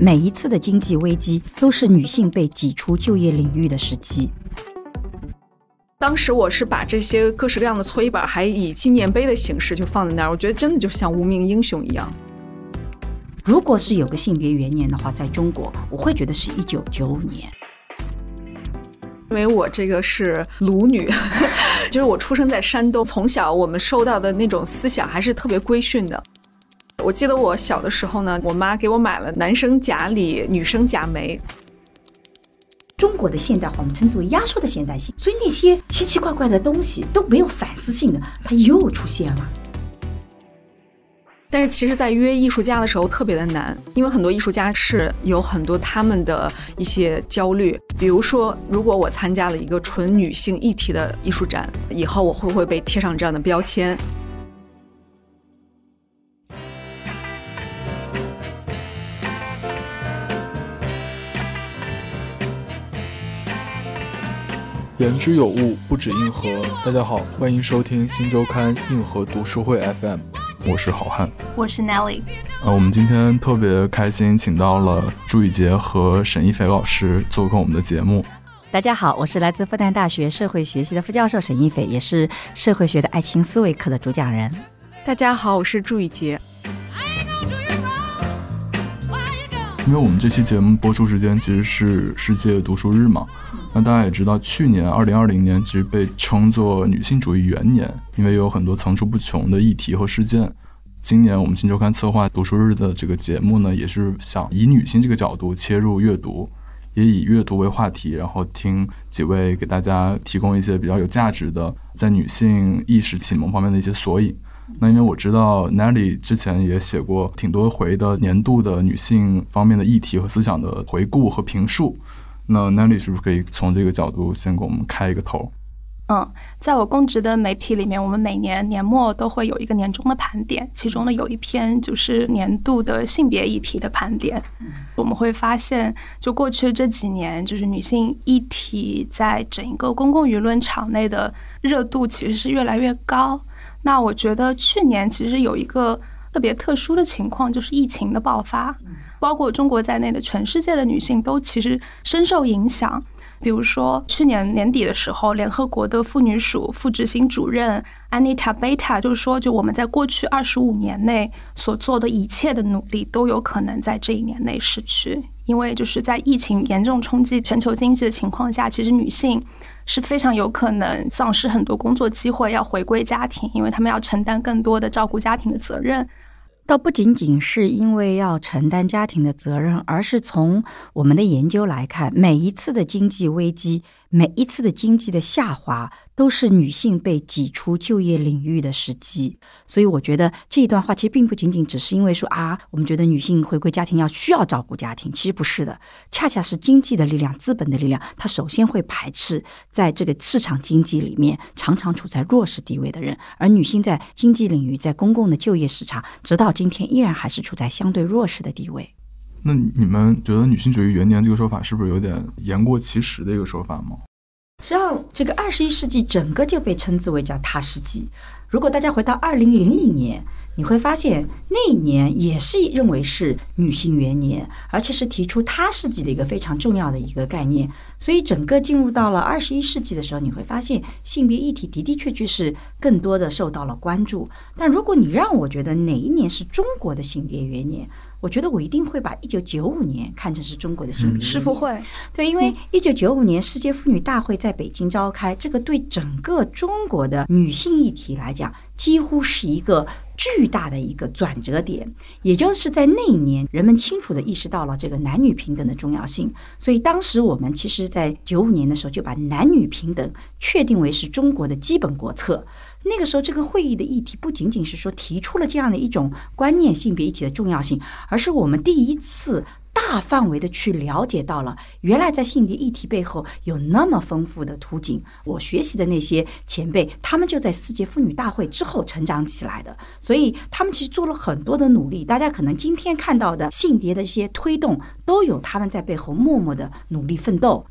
每一次的经济危机都是女性被挤出就业领域的时机。当时我是把这些各式各样的搓衣板，还以纪念碑的形式就放在那儿，我觉得真的就像无名英雄一样。如果是有个性别元年的话，在中国，我会觉得是一九九五年。因为我这个是鲁女，就是我出生在山东，从小我们受到的那种思想还是特别规训的。我记得我小的时候呢，我妈给我买了男生假里，女生假眉。中国的现代化，我们称之为压缩的现代性，所以那些奇奇怪怪的东西都没有反思性的，它又出现了。但是其实，在约艺术家的时候特别的难，因为很多艺术家是有很多他们的一些焦虑，比如说，如果我参加了一个纯女性议题的艺术展，以后我会不会被贴上这样的标签？言之有物，不止硬核。大家好，欢迎收听新周刊硬核读书会 FM。我是好汉，我是 Nelly。呃，我们今天特别开心，请到了朱雨洁和沈一斐老师做客我们的节目。大家好，我是来自复旦大学社会学系的副教授沈一斐，也是社会学的爱情思维课的主讲人。大家好，我是朱雨洁。因为我们这期节目播出时间其实是世界读书日嘛，那大家也知道，去年二零二零年其实被称作女性主义元年，因为有很多层出不穷的议题和事件。今年我们新周刊策划读书日的这个节目呢，也是想以女性这个角度切入阅读，也以阅读为话题，然后听几位给大家提供一些比较有价值的在女性意识启蒙方面的一些索引。那因为我知道 Nelly 之前也写过挺多回的年度的女性方面的议题和思想的回顾和评述，那 Nelly 是不是可以从这个角度先给我们开一个头？嗯，在我供职的媒体里面，我们每年年末都会有一个年终的盘点，其中呢有一篇就是年度的性别议题的盘点。我们会发现，就过去这几年，就是女性议题在整一个公共舆论场内的热度其实是越来越高。那我觉得去年其实有一个特别特殊的情况，就是疫情的爆发，包括中国在内的全世界的女性都其实深受影响。比如说去年年底的时候，联合国的妇女署副执行主任安妮塔贝塔就是说，就我们在过去二十五年内所做的一切的努力，都有可能在这一年内失去。因为就是在疫情严重冲击全球经济的情况下，其实女性是非常有可能丧失很多工作机会，要回归家庭，因为他们要承担更多的照顾家庭的责任。倒不仅仅是因为要承担家庭的责任，而是从我们的研究来看，每一次的经济危机，每一次的经济的下滑。都是女性被挤出就业领域的时机，所以我觉得这一段话其实并不仅仅只是因为说啊，我们觉得女性回归家庭要需要照顾家庭，其实不是的，恰恰是经济的力量、资本的力量，它首先会排斥在这个市场经济里面常常处在弱势地位的人，而女性在经济领域、在公共的就业市场，直到今天依然还是处在相对弱势的地位。那你们觉得女性主义元年这个说法是不是有点言过其实的一个说法吗？实际上，这个二十一世纪整个就被称之为叫“他世纪”。如果大家回到二零零零年，你会发现那一年也是认为是女性元年，而且是提出“他世纪”的一个非常重要的一个概念。所以，整个进入到了二十一世纪的时候，你会发现性别议题的的确确是更多的受到了关注。但如果你让我觉得哪一年是中国的性别元年？我觉得我一定会把一九九五年看成是中国的性别世妇会，对，因为一九九五年世界妇女大会在北京召开，这个对整个中国的女性议题来讲，几乎是一个巨大的一个转折点。也就是在那一年，人们清楚的意识到了这个男女平等的重要性，所以当时我们其实，在九五年的时候就把男女平等确定为是中国的基本国策。那个时候，这个会议的议题不仅仅是说提出了这样的一种观念，性别议题的重要性，而是我们第一次大范围的去了解到了，原来在性别议题背后有那么丰富的图景。我学习的那些前辈，他们就在世界妇女大会之后成长起来的，所以他们其实做了很多的努力。大家可能今天看到的性别的一些推动，都有他们在背后默默的努力奋斗。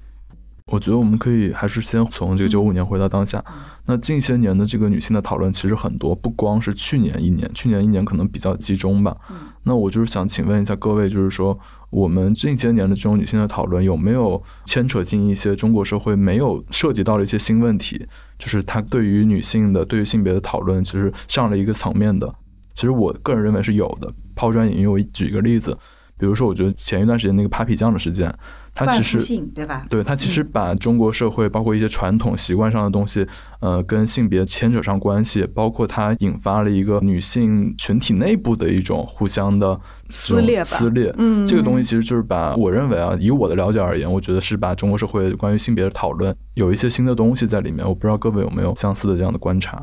我觉得我们可以还是先从这个九五年回到当下。那近些年的这个女性的讨论其实很多，不光是去年一年，去年一年可能比较集中吧。那我就是想请问一下各位，就是说，我们近些年的这种女性的讨论有没有牵扯进一些中国社会没有涉及到的一些新问题？就是它对于女性的、对于性别的讨论，其实上了一个层面的。其实我个人认为是有的。抛砖引玉，我举一个例子，比如说，我觉得前一段时间那个 Papi 酱的事件。它其实对吧？对，它其实把中国社会包括一些传统习惯上的东西，呃，跟性别牵扯上关系，包括它引发了一个女性群体内部的一种互相的撕裂。撕裂，嗯，这个东西其实就是把我认为啊，以我的了解而言，我觉得是把中国社会关于性别的讨论有一些新的东西在里面。我不知道各位有没有相似的这样的观察？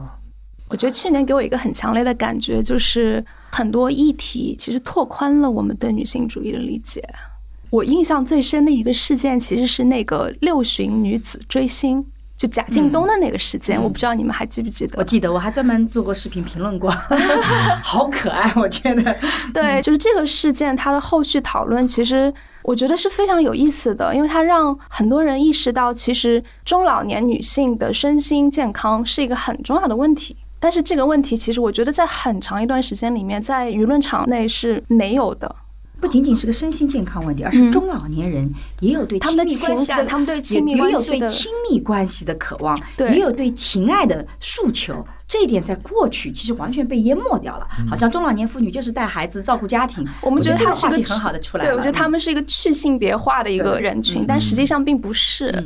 我觉得去年给我一个很强烈的感觉，就是很多议题其实拓宽了我们对女性主义的理解。我印象最深的一个事件，其实是那个六旬女子追星，就贾敬东的那个事件。我不知道你们还记不记得？我记得，我还专门做过视频评论过，好可爱，我觉得。对，就是这个事件，它的后续讨论，其实我觉得是非常有意思的，因为它让很多人意识到，其实中老年女性的身心健康是一个很重要的问题。但是这个问题，其实我觉得在很长一段时间里面，在舆论场内是没有的。不仅仅是个身心健康问题，而是中老年人也有对他们的情感，他们对亲密关系的亲密关系的渴望，也有对情爱的诉求。这一点在过去其实完全被淹没掉了，好像中老年妇女就是带孩子、照顾家庭。我们觉得他是个很好的出来，对我觉得他们是一个去性别化的一个人群，但实际上并不是。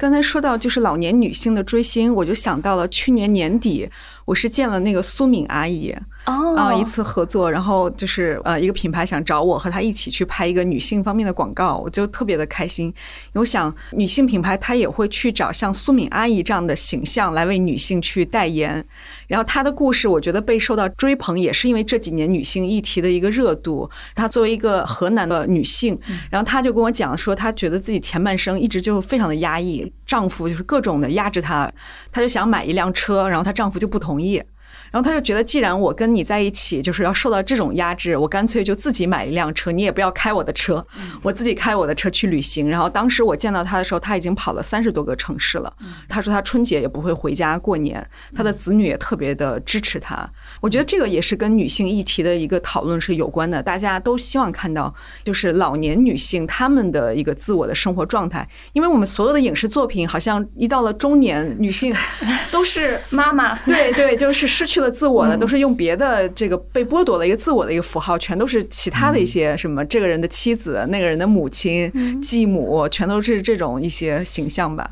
刚才说到就是老年女性的追星，我就想到了去年年底，我是见了那个苏敏阿姨。啊，一次合作，然后就是呃，一个品牌想找我和她一起去拍一个女性方面的广告，我就特别的开心。我想，女性品牌她也会去找像苏敏阿姨这样的形象来为女性去代言。然后她的故事，我觉得被受到追捧，也是因为这几年女性议题的一个热度。她作为一个河南的女性，然后她就跟我讲说，她觉得自己前半生一直就非常的压抑，丈夫就是各种的压制她，她就想买一辆车，然后她丈夫就不同意。然后他就觉得，既然我跟你在一起，就是要受到这种压制，我干脆就自己买一辆车，你也不要开我的车，我自己开我的车去旅行。然后当时我见到他的时候，他已经跑了三十多个城市了。他说他春节也不会回家过年，他的子女也特别的支持他。我觉得这个也是跟女性议题的一个讨论是有关的，大家都希望看到就是老年女性她们的一个自我的生活状态，因为我们所有的影视作品好像一到了中年，女性 都是妈妈，对对，就是失去。了自我的都是用别的这个被剥夺了一个自我的一个符号，全都是其他的一些什么这个人的妻子、那个人的母亲、继母，全都是这种一些形象吧。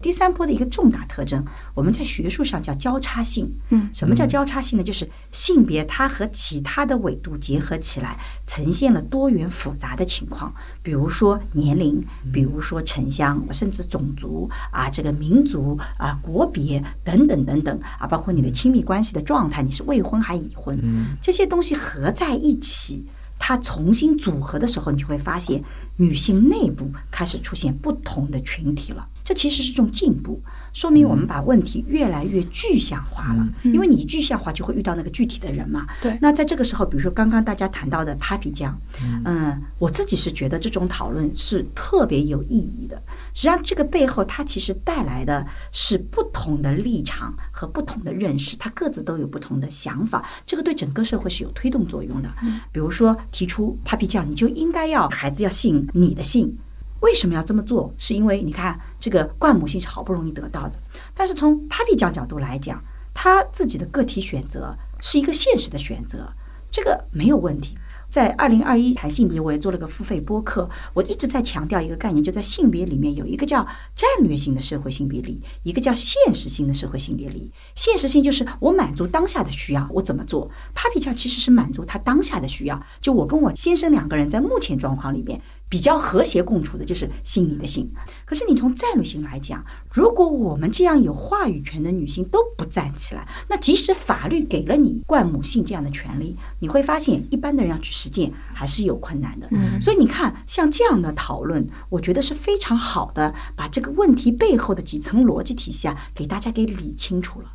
第三波的一个重大特征，我们在学术上叫交叉性。嗯，什么叫交叉性呢？就是性别它和其他的纬度结合起来，呈现了多元复杂的情况。比如说年龄，比如说城乡，甚至种族啊，这个民族啊，国别等等等等啊，包括你的亲密关系的状态，你是未婚还已婚，这些东西合在一起，它重新组合的时候，你就会发现女性内部开始出现不同的群体了。这其实是种进步，说明我们把问题越来越具象化了。因为你具象化，就会遇到那个具体的人嘛。对。那在这个时候，比如说刚刚大家谈到的 Papi 酱，嗯，我自己是觉得这种讨论是特别有意义的。实际上，这个背后它其实带来的是不同的立场和不同的认识，它各自都有不同的想法，这个对整个社会是有推动作用的。比如说提出 Papi 酱，你就应该要孩子要信你的姓。为什么要这么做？是因为你看，这个冠母性是好不容易得到的，但是从 Papi 酱角度来讲，他自己的个体选择是一个现实的选择，这个没有问题。在二零二一谈性别，我也做了个付费播客。我一直在强调一个概念，就在性别里面有一个叫战略性的社会性别力，一个叫现实性的社会性别力。现实性就是我满足当下的需要，我怎么做？Papi 酱其实是满足他当下的需要。就我跟我先生两个人在目前状况里面。比较和谐共处的就是信你的性，可是你从战略性来讲，如果我们这样有话语权的女性都不站起来，那即使法律给了你冠母性这样的权利，你会发现一般的人要去实践还是有困难的。所以你看，像这样的讨论，我觉得是非常好的，把这个问题背后的几层逻辑体系啊，给大家给理清楚了。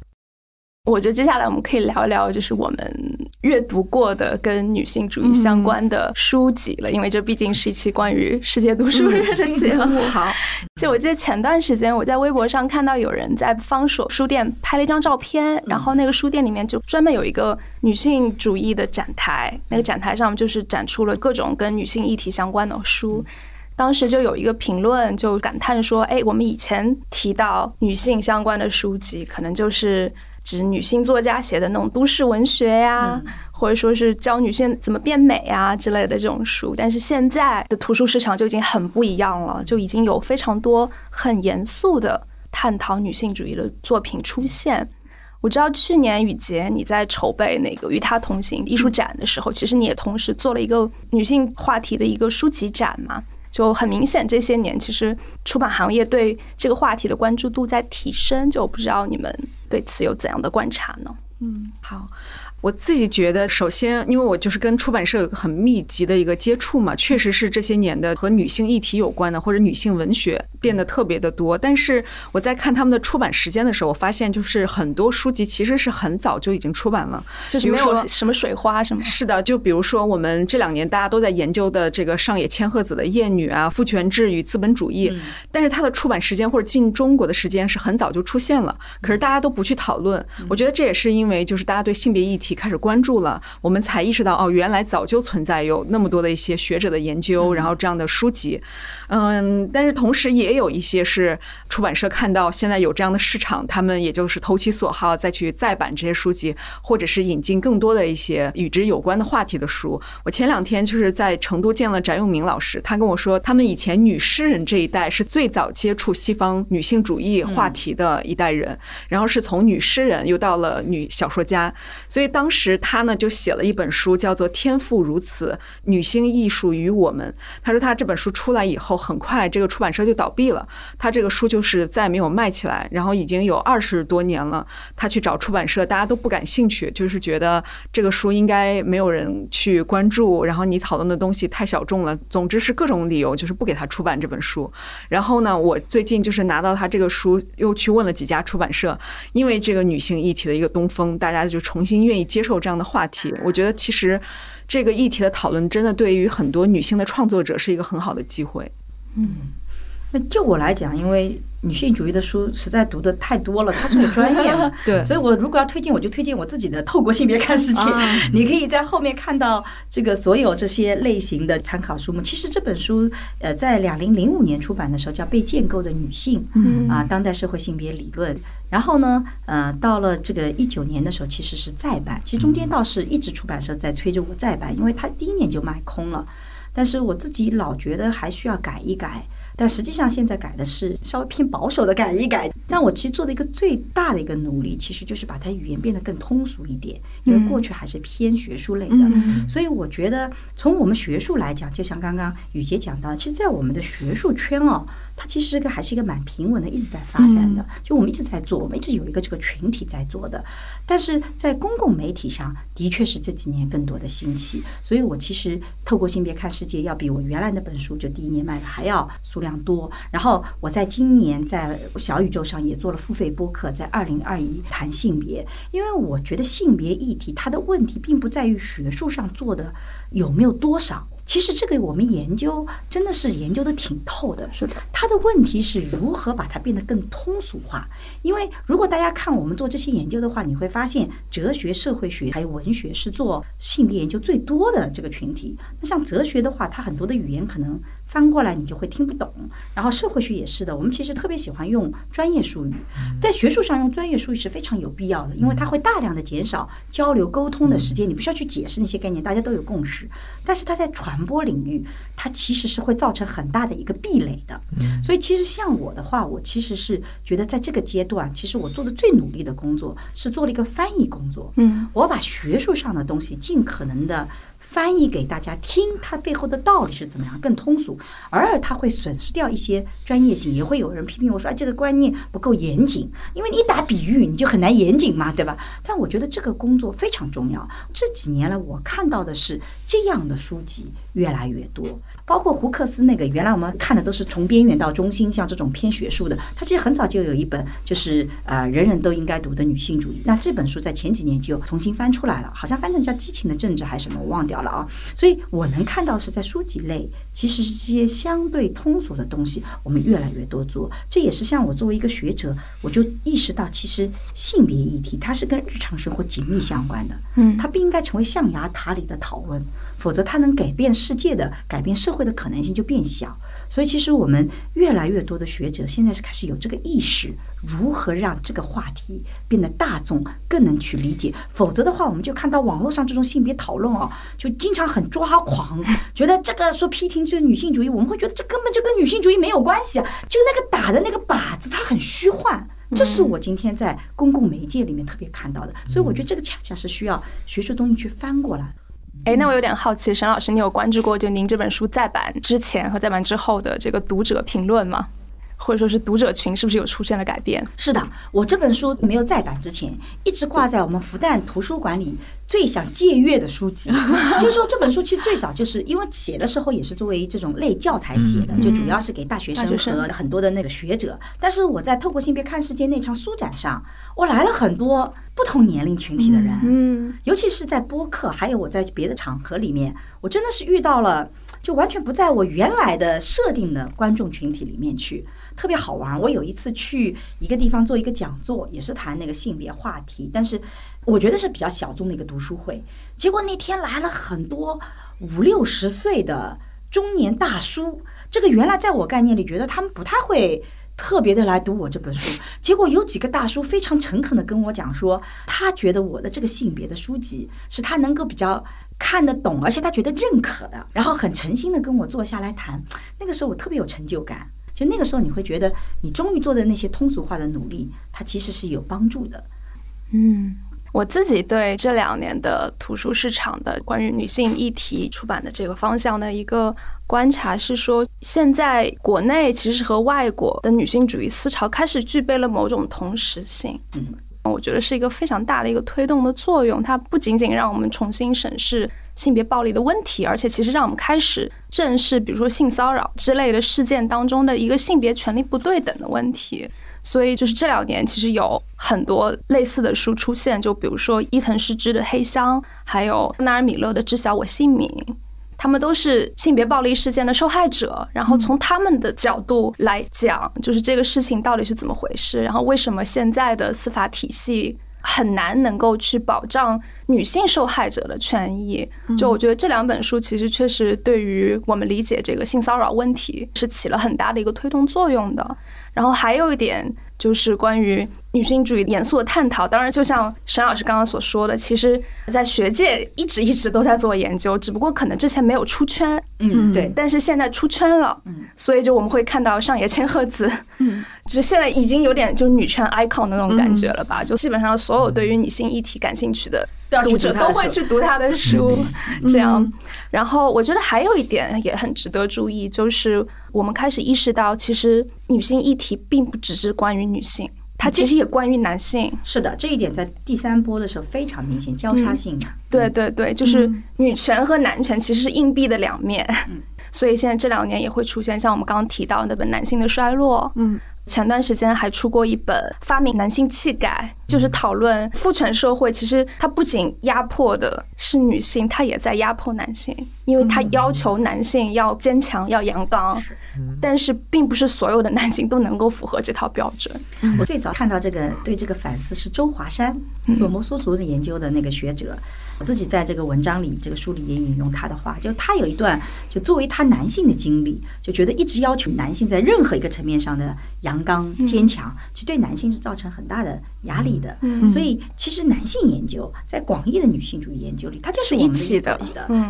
我觉得接下来我们可以聊一聊，就是我们阅读过的跟女性主义相关的书籍了，因为这毕竟是一期关于世界读书日的节目。好，就我记得前段时间我在微博上看到有人在方所书店拍了一张照片，然后那个书店里面就专门有一个女性主义的展台，那个展台上就是展出了各种跟女性议题相关的书。当时就有一个评论就感叹说：“哎，我们以前提到女性相关的书籍，可能就是。”指女性作家写的那种都市文学呀，或者说是教女性怎么变美啊之类的这种书，但是现在的图书市场就已经很不一样了，就已经有非常多很严肃的探讨女性主义的作品出现。我知道去年雨洁你在筹备那个与她同行艺术展的时候，其实你也同时做了一个女性话题的一个书籍展嘛。就很明显，这些年其实出版行业对这个话题的关注度在提升。就不知道你们对此有怎样的观察呢？嗯，好。我自己觉得，首先，因为我就是跟出版社有个很密集的一个接触嘛，确实是这些年的和女性议题有关的或者女性文学变得特别的多。但是我在看他们的出版时间的时候，我发现就是很多书籍其实是很早就已经出版了，就是没有什么水花什么。是的，就比如说我们这两年大家都在研究的这个上野千鹤子的《厌女》啊，《父权制与资本主义》，但是它的出版时间或者进中国的时间是很早就出现了，可是大家都不去讨论。我觉得这也是因为就是大家对性别议题。开始关注了，我们才意识到哦，原来早就存在有那么多的一些学者的研究，然后这样的书籍，嗯，但是同时也有一些是出版社看到现在有这样的市场，他们也就是投其所好再去再版这些书籍，或者是引进更多的一些与之有关的话题的书。我前两天就是在成都见了翟永明老师，他跟我说，他们以前女诗人这一代是最早接触西方女性主义话题的一代人，然后是从女诗人又到了女小说家，所以当。当时他呢就写了一本书，叫做《天赋如此：女性艺术与我们》。他说他这本书出来以后，很快这个出版社就倒闭了，他这个书就是再没有卖起来。然后已经有二十多年了，他去找出版社，大家都不感兴趣，就是觉得这个书应该没有人去关注，然后你讨论的东西太小众了。总之是各种理由，就是不给他出版这本书。然后呢，我最近就是拿到他这个书，又去问了几家出版社，因为这个女性议题的一个东风，大家就重新愿意。接受这样的话题，我觉得其实这个议题的讨论真的对于很多女性的创作者是一个很好的机会。嗯，那就我来讲，因为。女性主义的书实在读的太多了，它是个专业嘛，对，所以我如果要推荐，我就推荐我自己的《透过性别看世界》，你可以在后面看到这个所有这些类型的参考书目。其实这本书，呃，在两零零五年出版的时候叫《被建构的女性》，嗯啊，当代社会性别理论。然后呢，呃，到了这个一九年的时候，其实是再版。其实中间倒是一直出版社在催着我再版，因为它第一年就卖空了。但是我自己老觉得还需要改一改。但实际上，现在改的是稍微偏保守的改一改。但我其实做的一个最大的一个努力，其实就是把它语言变得更通俗一点，因为过去还是偏学术类的。所以我觉得，从我们学术来讲，就像刚刚雨杰讲到，其实，在我们的学术圈哦，它其实这个还是一个蛮平稳的，一直在发展的。就我们一直在做，我们一直有一个这个群体在做的。但是在公共媒体上，的确是这几年更多的兴起。所以我其实透过性别看世界，要比我原来那本书就第一年卖的还要数。量多，然后我在今年在小宇宙上也做了付费播客，在二零二一谈性别，因为我觉得性别议题它的问题并不在于学术上做的有没有多少。其实这个我们研究真的是研究的挺透的，是的。它的问题是如何把它变得更通俗化？因为如果大家看我们做这些研究的话，你会发现哲学、社会学还有文学是做性别研究最多的这个群体。那像哲学的话，它很多的语言可能翻过来你就会听不懂。然后社会学也是的，我们其实特别喜欢用专业术语，在学术上用专业术语是非常有必要的，因为它会大量的减少交流沟通的时间，你不需要去解释那些概念，大家都有共识。但是它在传传播领域，它其实是会造成很大的一个壁垒的。所以，其实像我的话，我其实是觉得在这个阶段，其实我做的最努力的工作是做了一个翻译工作。嗯，我把学术上的东西尽可能的。翻译给大家听，它背后的道理是怎么样，更通俗。而它会损失掉一些专业性，也会有人批评我说，哎，这个观念不够严谨，因为你打比喻你就很难严谨嘛，对吧？但我觉得这个工作非常重要。这几年来，我看到的是这样的书籍越来越多。包括胡克斯那个，原来我们看的都是从边缘到中心，像这种偏学术的，他其实很早就有一本，就是呃人人都应该读的女性主义。那这本书在前几年就重新翻出来了，好像翻成叫《激情的政治》还是什么，我忘掉了啊。所以我能看到是在书籍类，其实是些相对通俗的东西，我们越来越多做。这也是像我作为一个学者，我就意识到，其实性别议题它是跟日常生活紧密相关的，嗯，它不应该成为象牙塔里的讨论。否则，它能改变世界的、改变社会的可能性就变小。所以，其实我们越来越多的学者现在是开始有这个意识，如何让这个话题变得大众更能去理解。否则的话，我们就看到网络上这种性别讨论啊，就经常很抓狂，觉得这个说批评这个女性主义，我们会觉得这根本就跟女性主义没有关系啊，就那个打的那个靶子，它很虚幻。这是我今天在公共媒介里面特别看到的。所以，我觉得这个恰恰是需要学术东西去翻过来。哎，那我有点好奇，沈老师，你有关注过就您这本书再版之前和再版之后的这个读者评论吗？或者说是读者群是不是有出现了改变？是的，我这本书没有再版之前，一直挂在我们复旦图书馆里最想借阅的书籍。就是说这本书其实最早就是因为写的时候也是作为这种类教材写的，就主要是给大学生和很多的那个学者。但是我在透过性别看世界那场书展上，我来了很多不同年龄群体的人，嗯，尤其是在播客，还有我在别的场合里面，我真的是遇到了，就完全不在我原来的设定的观众群体里面去。特别好玩。我有一次去一个地方做一个讲座，也是谈那个性别话题，但是我觉得是比较小众的一个读书会。结果那天来了很多五六十岁的中年大叔，这个原来在我概念里觉得他们不太会特别的来读我这本书。结果有几个大叔非常诚恳的跟我讲说，他觉得我的这个性别的书籍是他能够比较看得懂，而且他觉得认可的，然后很诚心的跟我坐下来谈。那个时候我特别有成就感。就那个时候，你会觉得你终于做的那些通俗化的努力，它其实是有帮助的。嗯，我自己对这两年的图书市场的关于女性议题出版的这个方向的一个观察是说，现在国内其实和外国的女性主义思潮开始具备了某种同时性。嗯，我觉得是一个非常大的一个推动的作用。它不仅仅让我们重新审视。性别暴力的问题，而且其实让我们开始正视，比如说性骚扰之类的事件当中的一个性别权利不对等的问题。所以，就是这两年其实有很多类似的书出现，就比如说伊藤诗织的《黑箱》，还有纳尔米勒的《知晓我姓名》，他们都是性别暴力事件的受害者。然后从他们的角度来讲，就是这个事情到底是怎么回事，然后为什么现在的司法体系。很难能够去保障女性受害者的权益。就我觉得这两本书其实确实对于我们理解这个性骚扰问题是起了很大的一个推动作用的。然后还有一点。就是关于女性主义严肃的探讨，当然，就像沈老师刚刚所说的，其实，在学界一直一直都在做研究，只不过可能之前没有出圈，嗯，对，但是现在出圈了，嗯，所以就我们会看到上野千鹤子，嗯，就是现在已经有点就女权 icon 的那种感觉了吧？就基本上所有对于女性议题感兴趣的读者都会去读她的书，这样。然后我觉得还有一点也很值得注意，就是我们开始意识到，其实女性议题并不只是关于。女性，它其实也关于男性。是的，这一点在第三波的时候非常明显，交叉性的。对对对，就是女权和男权其实是硬币的两面。嗯，所以现在这两年也会出现像我们刚刚提到那本《男性的衰落》。嗯。前段时间还出过一本《发明男性气概》，就是讨论父权社会，其实它不仅压迫的是女性，它也在压迫男性，因为它要求男性要坚强、要阳刚，但是并不是所有的男性都能够符合这套标准。我最早看到这个对这个反思是周华山做摩梭族的研究的那个学者。我自己在这个文章里，这个书里也引用他的话，就是他有一段，就作为他男性的经历，就觉得一直要求男性在任何一个层面上的阳刚坚强，其实对男性是造成很大的压力的。所以，其实男性研究在广义的女性主义研究里，它就是一起的，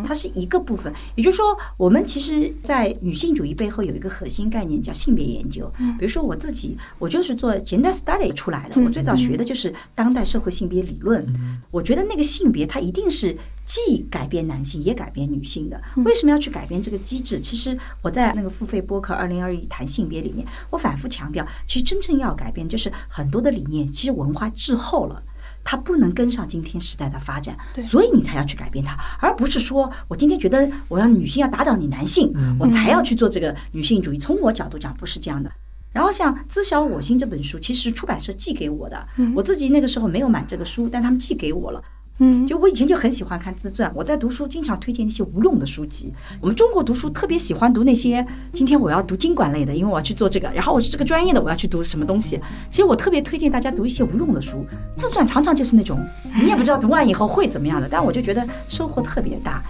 它是一个部分。也就是说，我们其实，在女性主义背后有一个核心概念叫性别研究。比如说我自己，我就是做 gender study 出来的，我最早学的就是当代社会性别理论。我觉得那个性别它一定是既改变男性也改变女性的。为什么要去改变这个机制？其实我在那个付费播客《二零二一谈性别》里面，我反复强调，其实真正要改变，就是很多的理念，其实文化滞后了。它不能跟上今天时代的发展，所以你才要去改变它，而不是说我今天觉得我要女性要打倒你男性，我才要去做这个女性主义。从我角度讲，不是这样的。然后像《知晓我心》这本书，其实出版社寄给我的，我自己那个时候没有买这个书，但他们寄给我了。嗯，就我以前就很喜欢看自传，我在读书经常推荐那些无用的书籍。我们中国读书特别喜欢读那些，今天我要读经管类的，因为我要去做这个，然后我是这个专业的，我要去读什么东西。其实我特别推荐大家读一些无用的书，自传常常就是那种你也不知道读完以后会怎么样的，但我就觉得收获特别大。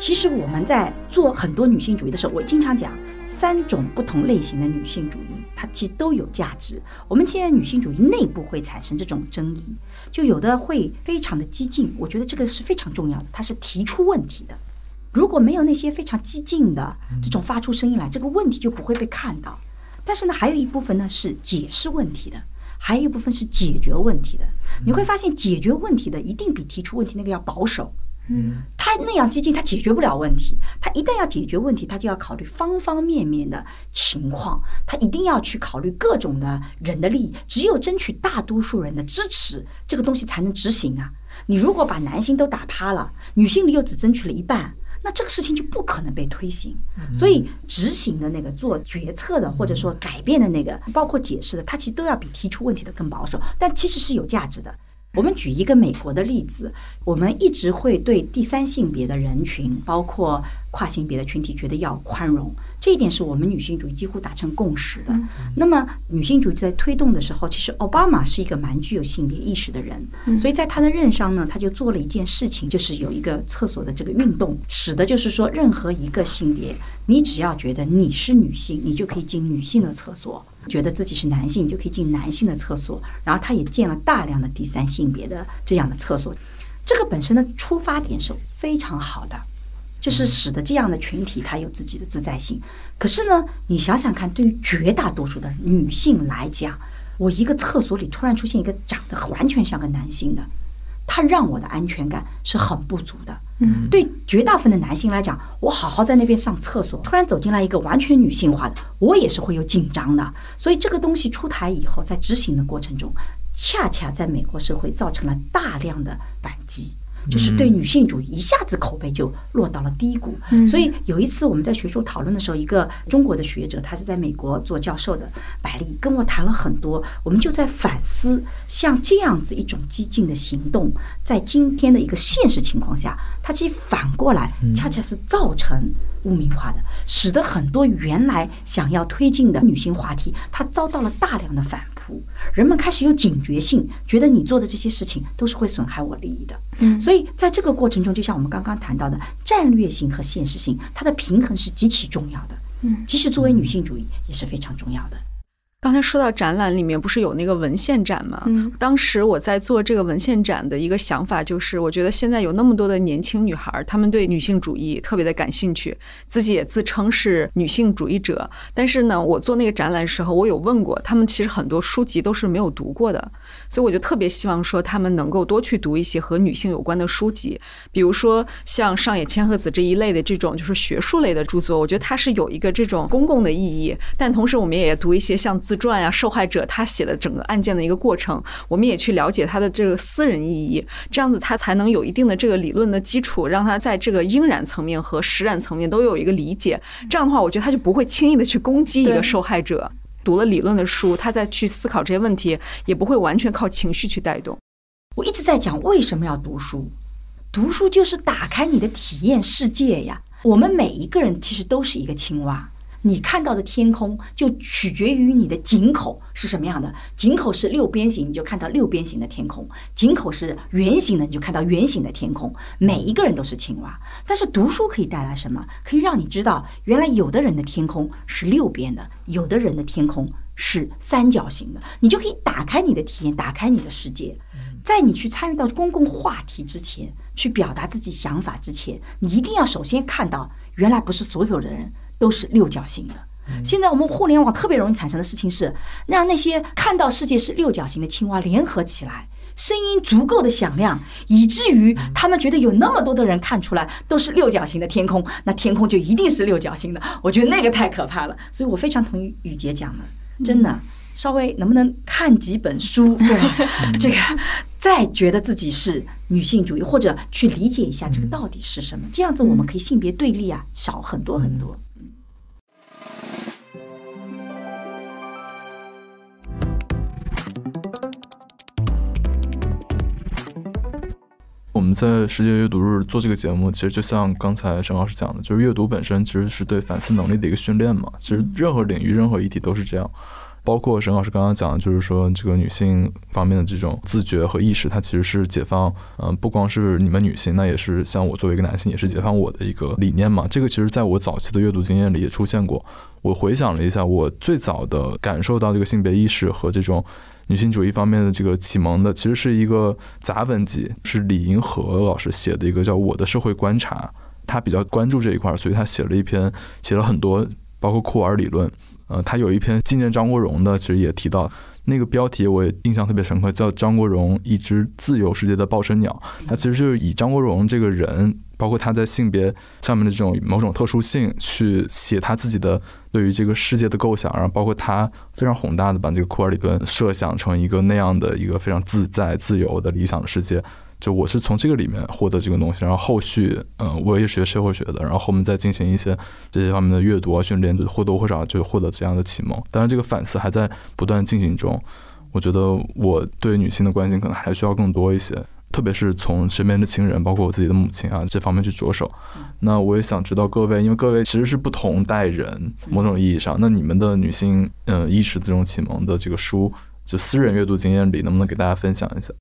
其实我们在做很多女性主义的时候，我经常讲三种不同类型的女性主义，它其实都有价值。我们现在女性主义内部会产生这种争议，就有的会非常的激进，我觉得这个是非常重要的，它是提出问题的。如果没有那些非常激进的这种发出声音来，这个问题就不会被看到。但是呢，还有一部分呢是解释问题的，还有一部分是解决问题的。你会发现，解决问题的一定比提出问题那个要保守。嗯，他那样激进，他解决不了问题。他一旦要解决问题，他就要考虑方方面面的情况，他一定要去考虑各种的人的利益。只有争取大多数人的支持，这个东西才能执行啊！你如果把男性都打趴了，女性你又只争取了一半，那这个事情就不可能被推行。所以执行的那个做决策的，或者说改变的那个，包括解释的，它其实都要比提出问题的更保守，但其实是有价值的。我们举一个美国的例子，我们一直会对第三性别的人群，包括跨性别的群体，觉得要宽容。这一点是我们女性主义几乎达成共识的。那么，女性主义在推动的时候，其实奥巴马是一个蛮具有性别意识的人，所以在他的任上呢，他就做了一件事情，就是有一个厕所的这个运动，使得就是说，任何一个性别，你只要觉得你是女性，你就可以进女性的厕所；觉得自己是男性，你就可以进男性的厕所。然后，他也建了大量的第三性别的这样的厕所。这个本身的出发点是非常好的。就是使得这样的群体它有自己的自在性。可是呢，你想想看，对于绝大多数的女性来讲，我一个厕所里突然出现一个长得完全像个男性的，他让我的安全感是很不足的。嗯，对绝大部分的男性来讲，我好好在那边上厕所，突然走进来一个完全女性化的，我也是会有紧张的。所以这个东西出台以后，在执行的过程中，恰恰在美国社会造成了大量的反击。就是对女性主义一下子口碑就落到了低谷，所以有一次我们在学术讨论的时候，一个中国的学者，他是在美国做教授的，百丽跟我谈了很多，我们就在反思，像这样子一种激进的行动，在今天的一个现实情况下，它其实反过来恰恰是造成污名化的，使得很多原来想要推进的女性话题，它遭到了大量的反扑，人们开始有警觉性，觉得你做的这些事情都是会损害我利益的。嗯，所以在这个过程中，就像我们刚刚谈到的，战略性和现实性，它的平衡是极其重要的。嗯，即使作为女性主义，也是非常重要的。刚才说到展览里面不是有那个文献展吗？嗯，当时我在做这个文献展的一个想法就是，我觉得现在有那么多的年轻女孩，她们对女性主义特别的感兴趣，自己也自称是女性主义者。但是呢，我做那个展览的时候，我有问过她们，其实很多书籍都是没有读过的。所以我就特别希望说，她们能够多去读一些和女性有关的书籍，比如说像上野千鹤子这一类的这种就是学术类的著作，我觉得它是有一个这种公共的意义。但同时，我们也读一些像。自传呀，受害者他写的整个案件的一个过程，我们也去了解他的这个私人意义，这样子他才能有一定的这个理论的基础，让他在这个应然层面和实然层面都有一个理解。这样的话，我觉得他就不会轻易的去攻击一个受害者。读了理论的书，他再去思考这些问题，也不会完全靠情绪去带动。我一直在讲为什么要读书，读书就是打开你的体验世界呀。我们每一个人其实都是一个青蛙。你看到的天空就取决于你的井口是什么样的。井口是六边形，你就看到六边形的天空；井口是圆形的，你就看到圆形的天空。每一个人都是青蛙，但是读书可以带来什么？可以让你知道，原来有的人的天空是六边的，有的人的天空是三角形的。你就可以打开你的体验，打开你的世界。在你去参与到公共话题之前，去表达自己想法之前，你一定要首先看到，原来不是所有的人。都是六角形的，现在我们互联网特别容易产生的事情是，让那些看到世界是六角形的青蛙联合起来，声音足够的响亮，以至于他们觉得有那么多的人看出来都是六角形的天空，那天空就一定是六角形的。我觉得那个太可怕了，所以我非常同意雨杰讲的，真的。稍微能不能看几本书，对吧？这个再觉得自己是女性主义，或者去理解一下这个到底是什么，这样子我们可以性别对立啊少很多很多。我们在世界阅读日做这个节目，其实就像刚才沈老师讲的，就是阅读本身其实是对反思能力的一个训练嘛。其实任何领域、任何议题都是这样。包括沈老师刚刚讲的，就是说这个女性方面的这种自觉和意识，它其实是解放，嗯，不光是你们女性，那也是像我作为一个男性，也是解放我的一个理念嘛。这个其实在我早期的阅读经验里也出现过。我回想了一下，我最早的感受到这个性别意识和这种女性主义方面的这个启蒙的，其实是一个杂文集，是李银河老师写的一个叫《我的社会观察》，他比较关注这一块，所以他写了一篇，写了很多，包括库尔理论。呃，他有一篇纪念张国荣的，其实也提到那个标题，我印象特别深刻，叫《张国荣：一只自由世界的报春鸟》。他其实就是以张国荣这个人，包括他在性别上面的这种某种特殊性，去写他自己的对于这个世界的构想，然后包括他非常宏大的把这个库尔理论设想成一个那样的一个非常自在、自由的理想的世界。就我是从这个里面获得这个东西，然后后续，嗯，我也学社会学的，然后后面再进行一些这些方面的阅读啊训练，就或多或少就获得这样的启蒙。当然，这个反思还在不断进行中。我觉得我对女性的关心可能还需要更多一些，特别是从身边的亲人，包括我自己的母亲啊这方面去着手。那我也想知道各位，因为各位其实是不同代人，某种意义上，那你们的女性嗯意识这种启蒙的这个书，就私人阅读经验里，能不能给大家分享一下？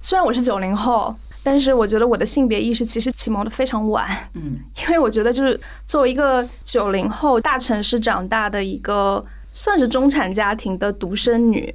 虽然我是九零后，但是我觉得我的性别意识其实启蒙的非常晚。嗯，因为我觉得就是作为一个九零后大城市长大的一个算是中产家庭的独生女，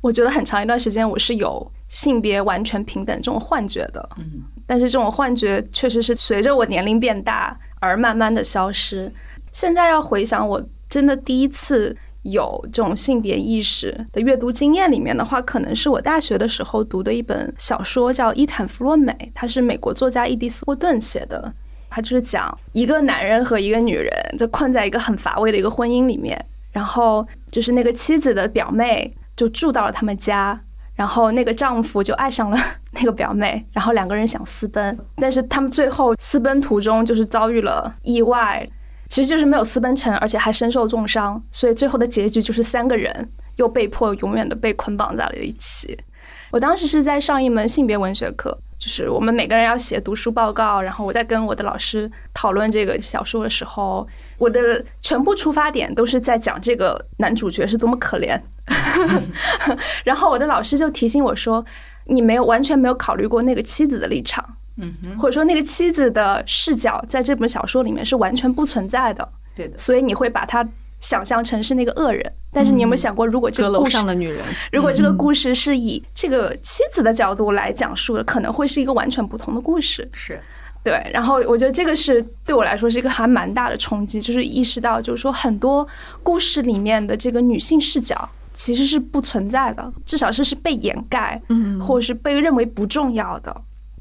我觉得很长一段时间我是有性别完全平等这种幻觉的。嗯，但是这种幻觉确实是随着我年龄变大而慢慢的消失。现在要回想，我真的第一次。有这种性别意识的阅读经验里面的话，可能是我大学的时候读的一本小说，叫《伊坦·弗洛美》，它是美国作家伊迪斯·沃顿写的。他就是讲一个男人和一个女人就困在一个很乏味的一个婚姻里面，然后就是那个妻子的表妹就住到了他们家，然后 那个丈夫就爱上了那个表妹，然后两个人想私奔，但是他们最后私奔途中就是遭遇了意外。其实就是没有私奔成，而且还身受重伤，所以最后的结局就是三个人又被迫永远的被捆绑在了一起。我当时是在上一门性别文学课，就是我们每个人要写读书报告，然后我在跟我的老师讨论这个小说的时候，我的全部出发点都是在讲这个男主角是多么可怜。然后我的老师就提醒我说：“你没有完全没有考虑过那个妻子的立场。”嗯，或者说那个妻子的视角在这本小说里面是完全不存在的，对的。所以你会把她想象成是那个恶人，但是你有没有想过，如果这个故事上的女人，如果这个故事是以这个妻子的角度来讲述的，可能会是一个完全不同的故事。是，对。然后我觉得这个是对我来说是一个还蛮大的冲击，就是意识到，就是说很多故事里面的这个女性视角其实是不存在的，至少是是被掩盖，嗯，或者是被认为不重要的。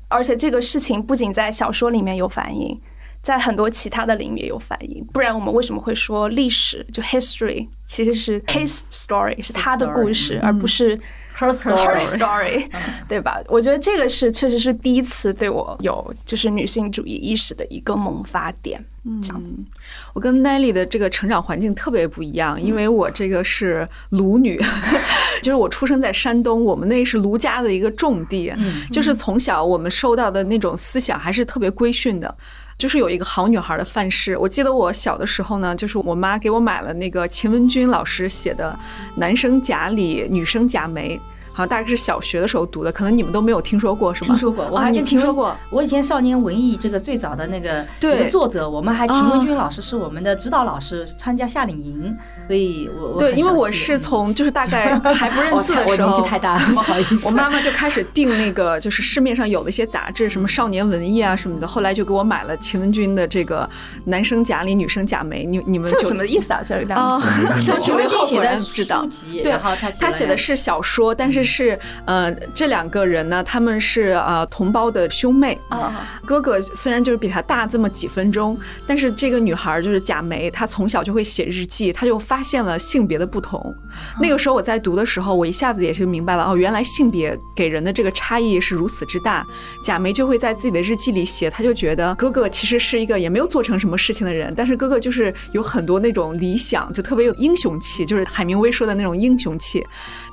而且这个事情不仅在小说里面有反映，在很多其他的领域也有反映。不然我们为什么会说历史就 history 其实是 his story 是他的故事，而不是 her story，对吧？我觉得这个是确实是第一次对我有就是女性主义意识的一个萌发点。嗯，我跟 Nelly 的这个成长环境特别不一样，因为我这个是卢女，就是我出生在山东，我们那是卢家的一个重地，就是从小我们受到的那种思想还是特别规训的，就是有一个好女孩的范式。我记得我小的时候呢，就是我妈给我买了那个秦文君老师写的《男生贾里，女生贾梅》。好像大概是小学的时候读的，可能你们都没有听说过，是吗？听说过，我还真听说过。我以前少年文艺这个最早的那个一个作者，我们还秦文君老师是我们的指导老师，参加夏令营，所以我对，因为我是从就是大概 还不认字的时候，年纪太大了，不好意思，我妈妈就开始订那个就是市面上有的一些杂志，什么少年文艺啊什么的，后来就给我买了秦文君的这个男生贾里，女生贾梅，你你们就什么意思啊？这两个字，秦文君写的知道，对，他写的是小说，但是是呃这两个人呢，他们是呃同胞的兄妹啊，哥哥虽然就是比他大这么几分钟，但是这个女孩就是贾梅，她从小就会写日记，她就发发现了性别的不同。那个时候我在读的时候，我一下子也是明白了哦，原来性别给人的这个差异是如此之大。贾梅就会在自己的日记里写，她就觉得哥哥其实是一个也没有做成什么事情的人，但是哥哥就是有很多那种理想，就特别有英雄气，就是海明威说的那种英雄气。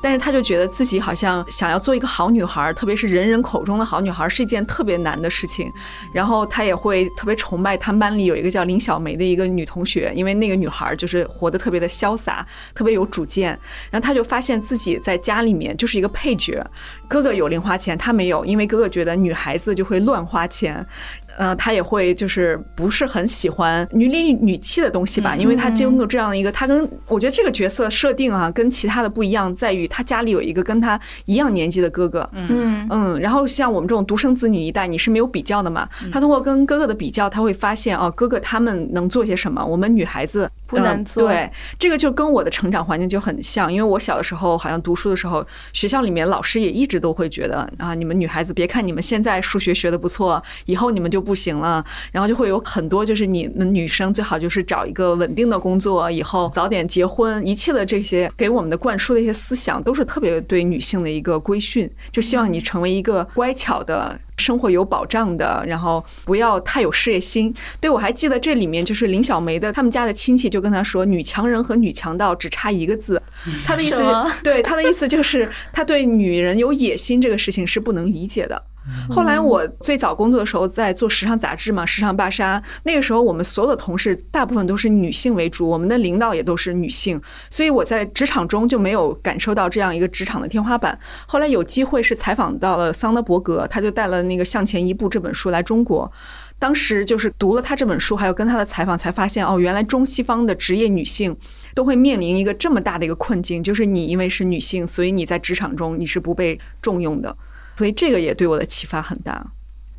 但是他就觉得自己好像想要做一个好女孩，特别是人人口中的好女孩，是一件特别难的事情。然后他也会特别崇拜他们班里有一个叫林小梅的一个女同学，因为那个女孩就是活得特别的潇洒，特别有主见。然后他就发现自己在家里面就是一个配角，哥哥有零花钱，他没有，因为哥哥觉得女孩子就会乱花钱。呃，他也会就是不是很喜欢女里女气的东西吧，因为他经过这样的一个，他跟我觉得这个角色设定啊，跟其他的不一样，在于他家里有一个跟他一样年纪的哥哥，嗯。嗯，然后像我们这种独生子女一代，你是没有比较的嘛，他通过跟哥哥的比较，他会发现哦，哥哥他们能做些什么，我们女孩子不能做，对，这个就跟我的成长环境就很像，因为我小的时候好像读书的时候，学校里面老师也一直都会觉得啊，你们女孩子别看你们现在数学学的不错，以后你们就不行了，然后就会有很多，就是你们女生最好就是找一个稳定的工作，以后早点结婚，一切的这些给我们的灌输的一些思想，都是特别对女性的一个规训，就希望你成为一个乖巧的。生活有保障的，然后不要太有事业心。对我还记得这里面就是林小梅的他们家的亲戚就跟她说，女强人和女强盗只差一个字。他的意思，对他的意思就是他对女人有野心这个事情是不能理解的。后来我最早工作的时候在做时尚杂志嘛，时尚芭莎。那个时候我们所有的同事大部分都是女性为主，我们的领导也都是女性，所以我在职场中就没有感受到这样一个职场的天花板。后来有机会是采访到了桑德伯格，他就带了那个《向前一步》这本书来中国。当时就是读了他这本书，还有跟他的采访，才发现哦，原来中西方的职业女性都会面临一个这么大的一个困境，就是你因为是女性，所以你在职场中你是不被重用的。所以这个也对我的启发很大。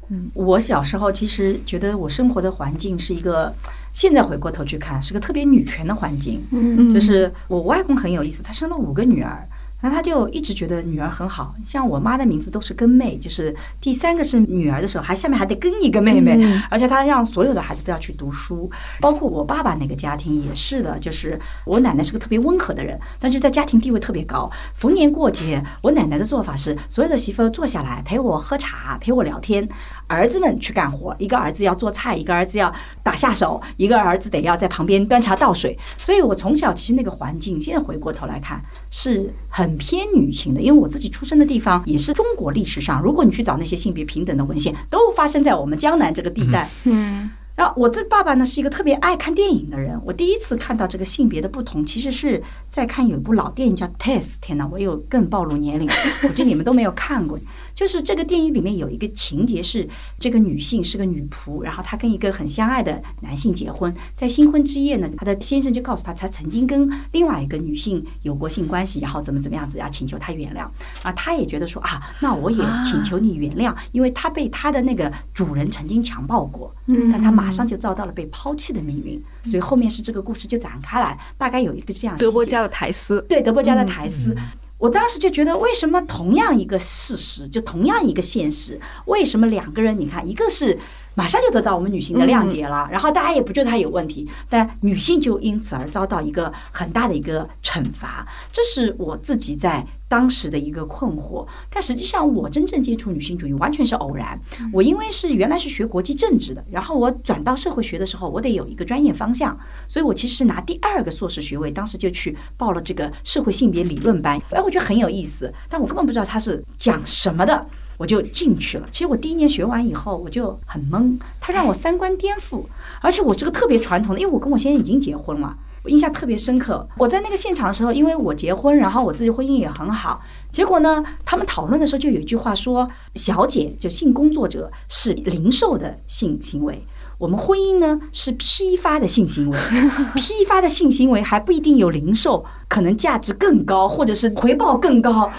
嗯，我小时候其实觉得我生活的环境是一个，现在回过头去看是个特别女权的环境。嗯，就是我外公很有意思，他生了五个女儿。然后他就一直觉得女儿很好，像我妈的名字都是跟妹，就是第三个是女儿的时候，还下面还得跟一个妹妹，而且他让所有的孩子都要去读书，包括我爸爸那个家庭也是的，就是我奶奶是个特别温和的人，但是在家庭地位特别高。逢年过节，我奶奶的做法是所有的媳妇坐下来陪我喝茶，陪我聊天，儿子们去干活，一个儿子要做菜，一个儿子要打下手，一个儿子得要在旁边端茶倒水。所以我从小其实那个环境，现在回过头来看是很。偏女性的，因为我自己出生的地方也是中国历史上，如果你去找那些性别平等的文献，都发生在我们江南这个地带。嗯。然后我这爸爸呢是一个特别爱看电影的人。我第一次看到这个性别的不同，其实是在看有一部老电影叫《Test》。天哪，我有更暴露年龄，估计你们都没有看过。就是这个电影里面有一个情节是，这个女性是个女仆，然后她跟一个很相爱的男性结婚，在新婚之夜呢，她的先生就告诉她，她曾经跟另外一个女性有过性关系，然后怎么怎么样子，要请求她原谅。啊，她也觉得说啊，那我也请求你原谅，因为她被她的那个主人曾经强暴过，但她马。上就遭到了被抛弃的命运，所以后面是这个故事就展开来，大概有一个这样。德波家的台丝，对德波家的台丝，我当时就觉得，为什么同样一个事实，就同样一个现实，为什么两个人，你看，一个是。马上就得到我们女性的谅解了，然后大家也不觉得她有问题，但女性就因此而遭到一个很大的一个惩罚，这是我自己在当时的一个困惑。但实际上，我真正接触女性主义完全是偶然。我因为是原来是学国际政治的，然后我转到社会学的时候，我得有一个专业方向，所以我其实是拿第二个硕士学位，当时就去报了这个社会性别理论班。哎，我觉得很有意思，但我根本不知道它是讲什么的。我就进去了。其实我第一年学完以后，我就很懵。他让我三观颠覆，而且我是个特别传统的，因为我跟我先生已经结婚了。我印象特别深刻。我在那个现场的时候，因为我结婚，然后我自己婚姻也很好，结果呢，他们讨论的时候就有一句话说：“小姐就性工作者是零售的性行为。”我们婚姻呢是批发的性行为，批发的性行为还不一定有零售，可能价值更高，或者是回报更高。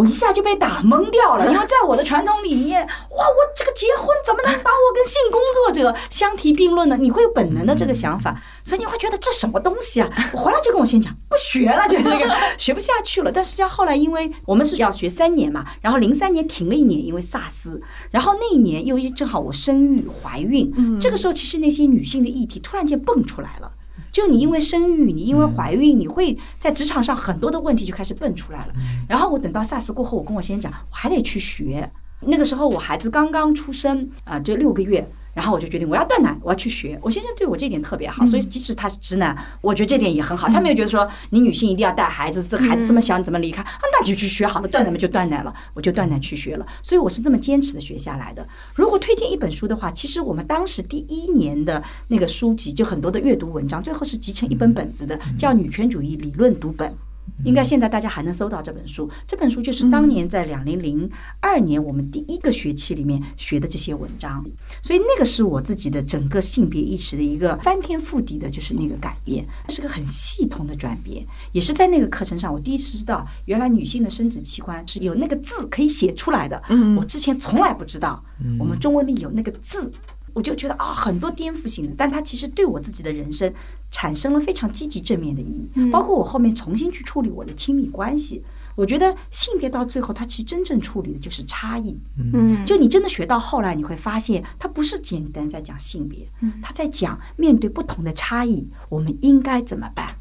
我一下就被打懵掉了，因为在我的传统里面，哇，我这个结婚怎么能把我跟性工作者相提并论呢？你会有本能的这个想法，所以你会觉得这什么东西啊？我回来就跟我先讲，不学了，就这个 学不下去了。但是，像后来，因为我们是要学三年嘛，然后零三年停了一年，因为萨斯，然后那一年又正好我生育怀孕，这个时候其实那些女性的议题突然间蹦出来了。就你因为生育，你因为怀孕，你会在职场上很多的问题就开始蹦出来了。然后我等到 SARS 过后，我跟我先生讲，我还得去学。那个时候我孩子刚刚出生啊，就六个月。然后我就决定我要断奶，我要去学。我先生对我这点特别好，所以即使他是直男，我觉得这点也很好。他没有觉得说你女性一定要带孩子，这孩子这么小你怎么离开啊？那就去学好了，断奶嘛就断奶了，我就断奶去学了。所以我是这么坚持的学下来的。如果推荐一本书的话，其实我们当时第一年的那个书籍就很多的阅读文章，最后是集成一本本子的，叫《女权主义理论读本》。应该现在大家还能搜到这本书。这本书就是当年在两零零二年我们第一个学期里面学的这些文章，所以那个是我自己的整个性别意识的一个翻天覆地的，就是那个改变，是个很系统的转变。也是在那个课程上，我第一次知道原来女性的生殖器官是有那个字可以写出来的。嗯我之前从来不知道，我们中文里有那个字。我就觉得啊，很多颠覆性的，但它其实对我自己的人生产生了非常积极正面的意义。包括我后面重新去处理我的亲密关系，我觉得性别到最后，它其实真正处理的就是差异。嗯，就你真的学到后来，你会发现，它不是简单在讲性别，它在讲面对不同的差异，我们应该怎么办。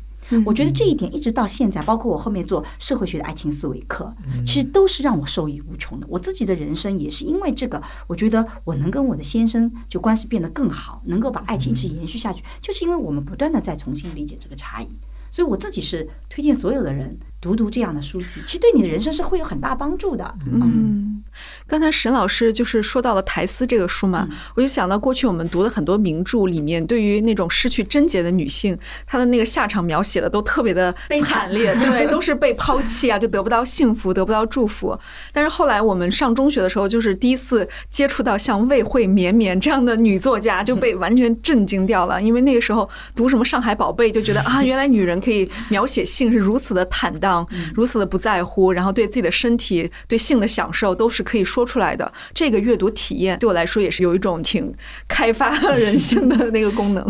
我觉得这一点一直到现在，包括我后面做社会学的爱情思维课，其实都是让我受益无穷的。我自己的人生也是因为这个，我觉得我能跟我的先生就关系变得更好，能够把爱情一直延续下去，就是因为我们不断的在重新理解这个差异。所以我自己是推荐所有的人读读这样的书籍，其实对你的人生是会有很大帮助的。嗯。刚才沈老师就是说到了《苔丝》这个书嘛，我就想到过去我们读的很多名著里面，对于那种失去贞洁的女性，她的那个下场描写的都特别的惨烈，对，都是被抛弃啊，就得不到幸福，得不到祝福。但是后来我们上中学的时候，就是第一次接触到像魏惠绵绵这样的女作家，就被完全震惊掉了。因为那个时候读什么《上海宝贝》，就觉得啊，原来女人可以描写性是如此的坦荡，如此的不在乎，然后对自己的身体、对性的享受都是。可以说出来的这个阅读体验，对我来说也是有一种挺开发 人性的那个功能。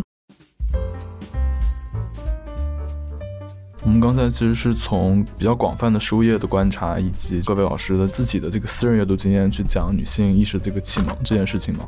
我们刚才其实是从比较广泛的书页的观察，以及各位老师的自己的这个私人阅读经验去讲女性意识这个启蒙这件事情嘛。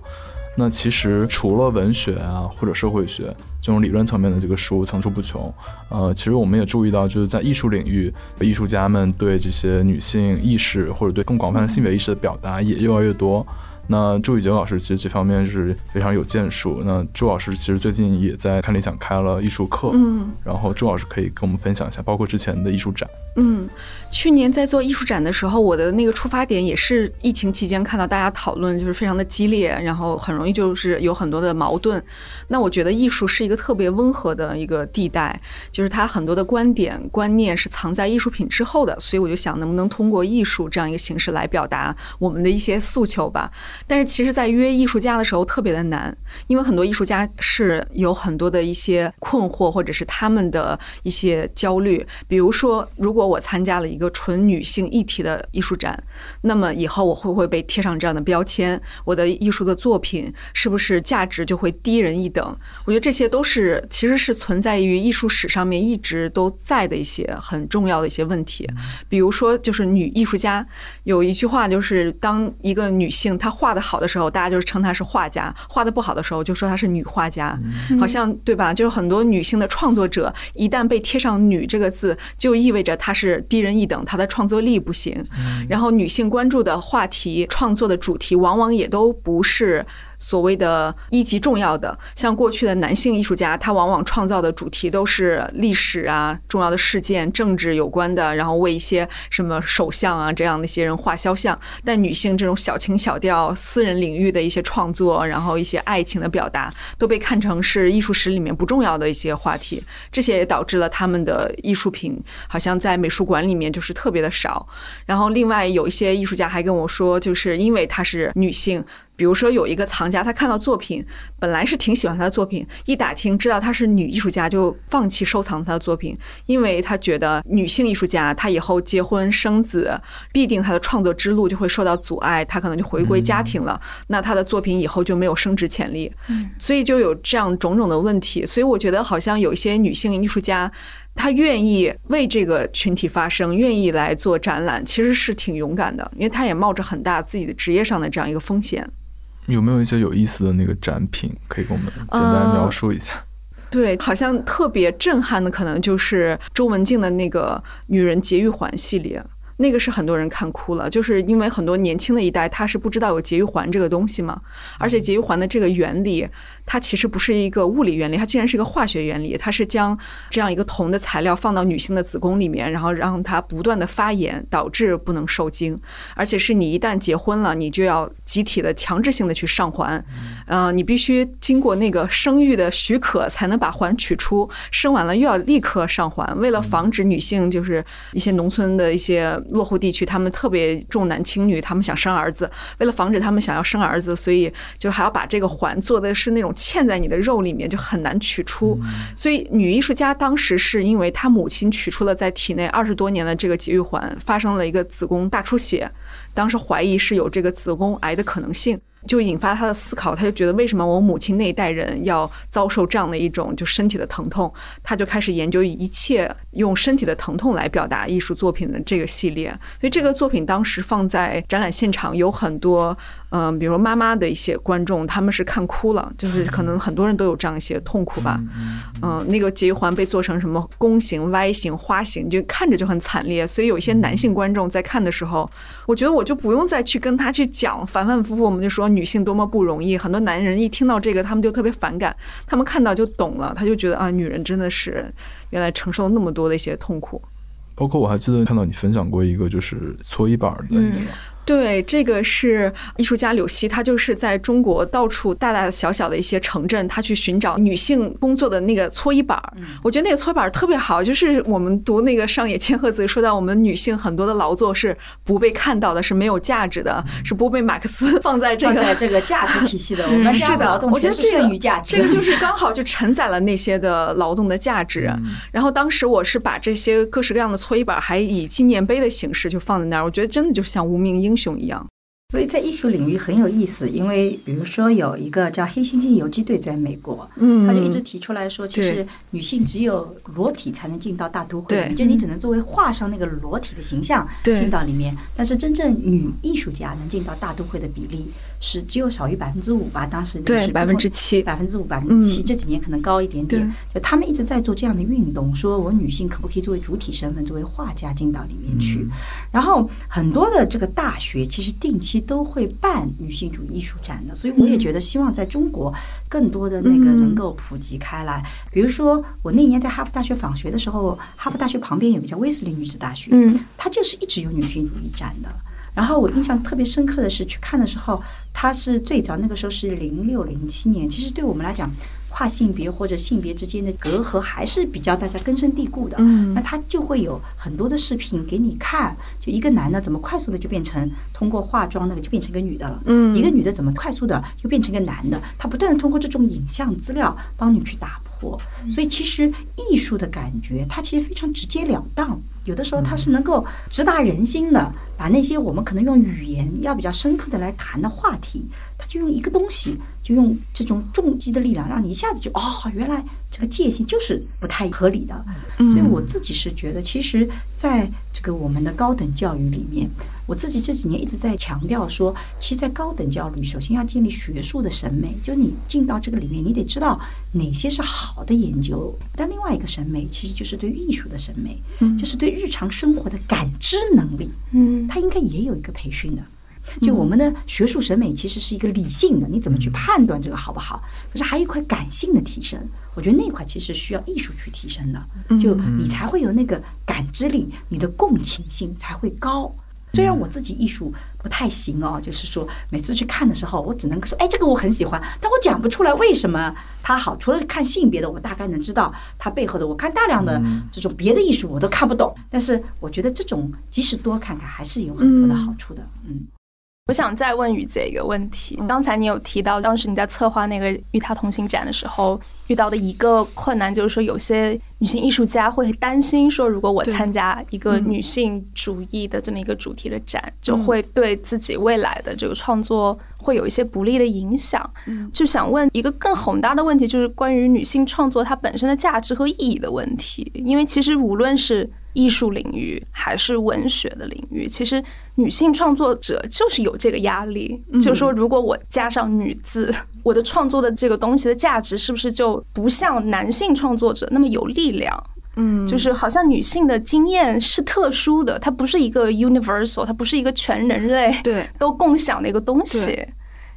那其实除了文学啊，或者社会学这种理论层面的这个书层出不穷，呃，其实我们也注意到，就是在艺术领域，艺术家们对这些女性意识或者对更广泛的性别意识的表达也越来越多。那朱雨杰老师其实这方面是非常有建树。那朱老师其实最近也在看理想开了艺术课，嗯，然后朱老师可以跟我们分享一下，包括之前的艺术展。嗯，去年在做艺术展的时候，我的那个出发点也是疫情期间看到大家讨论就是非常的激烈，然后很容易就是有很多的矛盾。那我觉得艺术是一个特别温和的一个地带，就是它很多的观点观念是藏在艺术品之后的，所以我就想能不能通过艺术这样一个形式来表达我们的一些诉求吧。但是其实，在约艺术家的时候特别的难，因为很多艺术家是有很多的一些困惑，或者是他们的一些焦虑，比如说如果。我参加了一个纯女性议题的艺术展，那么以后我会不会被贴上这样的标签？我的艺术的作品是不是价值就会低人一等？我觉得这些都是其实是存在于艺术史上面一直都在的一些很重要的一些问题。比如说，就是女艺术家有一句话，就是当一个女性她画的好的时候，大家就是称她是画家；画的不好的时候，就说她是女画家。好像对吧？就是很多女性的创作者一旦被贴上“女”这个字，就意味着她。是低人一等，她的创作力不行。然后，女性关注的话题、创作的主题，往往也都不是。所谓的一级重要的，像过去的男性艺术家，他往往创造的主题都是历史啊、重要的事件、政治有关的，然后为一些什么首相啊这样的一些人画肖像。但女性这种小情小调、私人领域的一些创作，然后一些爱情的表达，都被看成是艺术史里面不重要的一些话题。这些也导致了他们的艺术品好像在美术馆里面就是特别的少。然后另外有一些艺术家还跟我说，就是因为她是女性。比如说有一个藏家，他看到作品，本来是挺喜欢他的作品，一打听知道她是女艺术家，就放弃收藏她的作品，因为他觉得女性艺术家她以后结婚生子，必定她的创作之路就会受到阻碍，她可能就回归家庭了，那她的作品以后就没有升值潜力，所以就有这样种种的问题。所以我觉得好像有一些女性艺术家，她愿意为这个群体发声，愿意来做展览，其实是挺勇敢的，因为她也冒着很大自己的职业上的这样一个风险。有没有一些有意思的那个展品可以给我们简单描述一下？对，好像特别震撼的，可能就是周文静的那个《女人节育环》系列。那个是很多人看哭了，就是因为很多年轻的一代他是不知道有节育环这个东西嘛，而且节育环的这个原理，它其实不是一个物理原理，它竟然是一个化学原理，它是将这样一个铜的材料放到女性的子宫里面，然后让它不断的发炎，导致不能受精，而且是你一旦结婚了，你就要集体的强制性的去上环，呃，你必须经过那个生育的许可才能把环取出，生完了又要立刻上环，为了防止女性就是一些农村的一些。落后地区，他们特别重男轻女，他们想生儿子。为了防止他们想要生儿子，所以就还要把这个环做的是那种嵌在你的肉里面，就很难取出。所以女艺术家当时是因为她母亲取出了在体内二十多年的这个节育环，发生了一个子宫大出血，当时怀疑是有这个子宫癌的可能性。就引发她的思考，她就觉得为什么我母亲那一代人要遭受这样的一种就身体的疼痛？她就开始研究一切用身体的疼痛来表达艺术作品的这个系列。所以这个作品当时放在展览现场，有很多嗯，比如妈妈的一些观众，他们是看哭了，就是可能很多人都有这样一些痛苦吧。嗯，那个节育环被做成什么弓形、Y 形、花形，就看着就很惨烈。所以有一些男性观众在看的时候，我觉得我就不用再去跟他去讲，反反复复我们就说。女性多么不容易，很多男人一听到这个，他们就特别反感。他们看到就懂了，他就觉得啊，女人真的是原来承受那么多的一些痛苦。包括我还记得看到你分享过一个，就是搓衣板的。对，这个是艺术家柳溪，他就是在中国到处大大小小的一些城镇，他去寻找女性工作的那个搓衣板儿。我觉得那个搓衣板儿特别好，就是我们读那个上野千鹤子说到，我们女性很多的劳作是不被看到的，是没有价值的，是不被马克思 放在这个这个价值体系的。我们是的，我觉得这个价值，这个就是刚好就承载了那些的劳动的价值。然后当时我是把这些各式各样的搓衣板还以纪念碑的形式就放在那儿，我觉得真的就像无名英。英雄一样。所以在艺术领域很有意思，因为比如说有一个叫黑猩猩游击队在美国，嗯，他就一直提出来说，其实女性只有裸体才能进到大都会，就你只能作为画上那个裸体的形象进到里面，但是真正女艺术家能进到大都会的比例是只有少于百分之五吧？当时对百分之七，百分之五百分之七，这几年可能高一点点。就他们一直在做这样的运动，说我女性可不可以作为主体身份，作为画家进到里面去？然后很多的这个大学其实定期。都会办女性主义艺术展的，所以我也觉得希望在中国更多的那个能够普及开来。比如说，我那年在哈佛大学访学的时候，哈佛大学旁边有个叫威斯林女子大学，嗯，它就是一直有女性主义展的。然后我印象特别深刻的是去看的时候，它是最早那个时候是零六零七年，其实对我们来讲。跨性别或者性别之间的隔阂还是比较大家根深蒂固的，嗯，那他就会有很多的视频给你看，就一个男的怎么快速的就变成通过化妆那个就变成一个女的了，嗯，一个女的怎么快速的又变成一个男的，他不断的通过这种影像资料帮你去打破，所以其实艺术的感觉它其实非常直截了当，有的时候它是能够直达人心的，把那些我们可能用语言要比较深刻的来谈的话题。就用一个东西，就用这种重击的力量，让你一下子就哦，原来这个界限就是不太合理的。所以我自己是觉得，其实在这个我们的高等教育里面，我自己这几年一直在强调说，其实，在高等教育，首先要建立学术的审美，就你进到这个里面，你得知道哪些是好的研究。但另外一个审美，其实就是对艺术的审美，就是对日常生活的感知能力。嗯，它应该也有一个培训的。就我们的学术审美其实是一个理性的，你怎么去判断这个好不好？可是还有一块感性的提升，我觉得那块其实需要艺术去提升的，就你才会有那个感知力，你的共情性才会高。虽然我自己艺术不太行哦，就是说每次去看的时候，我只能说，哎，这个我很喜欢，但我讲不出来为什么它好。除了看性别的，我大概能知道它背后的。我看大量的这种别的艺术，我都看不懂。但是我觉得这种即使多看看，还是有很多的好处的。嗯。我想再问雨姐一个问题。刚才你有提到，当时你在策划那个与他同行展的时候，遇到的一个困难就是说，有些女性艺术家会担心说，如果我参加一个女性主义的这么一个主题的展，就会对自己未来的这个创作会有一些不利的影响。就想问一个更宏大的问题，就是关于女性创作它本身的价值和意义的问题。因为其实无论是艺术领域还是文学的领域，其实女性创作者就是有这个压力，就是说，如果我加上“女”字，我的创作的这个东西的价值是不是就不像男性创作者那么有力量？嗯，就是好像女性的经验是特殊的，它不是一个 universal，它不是一个全人类对。都共享的一个东西。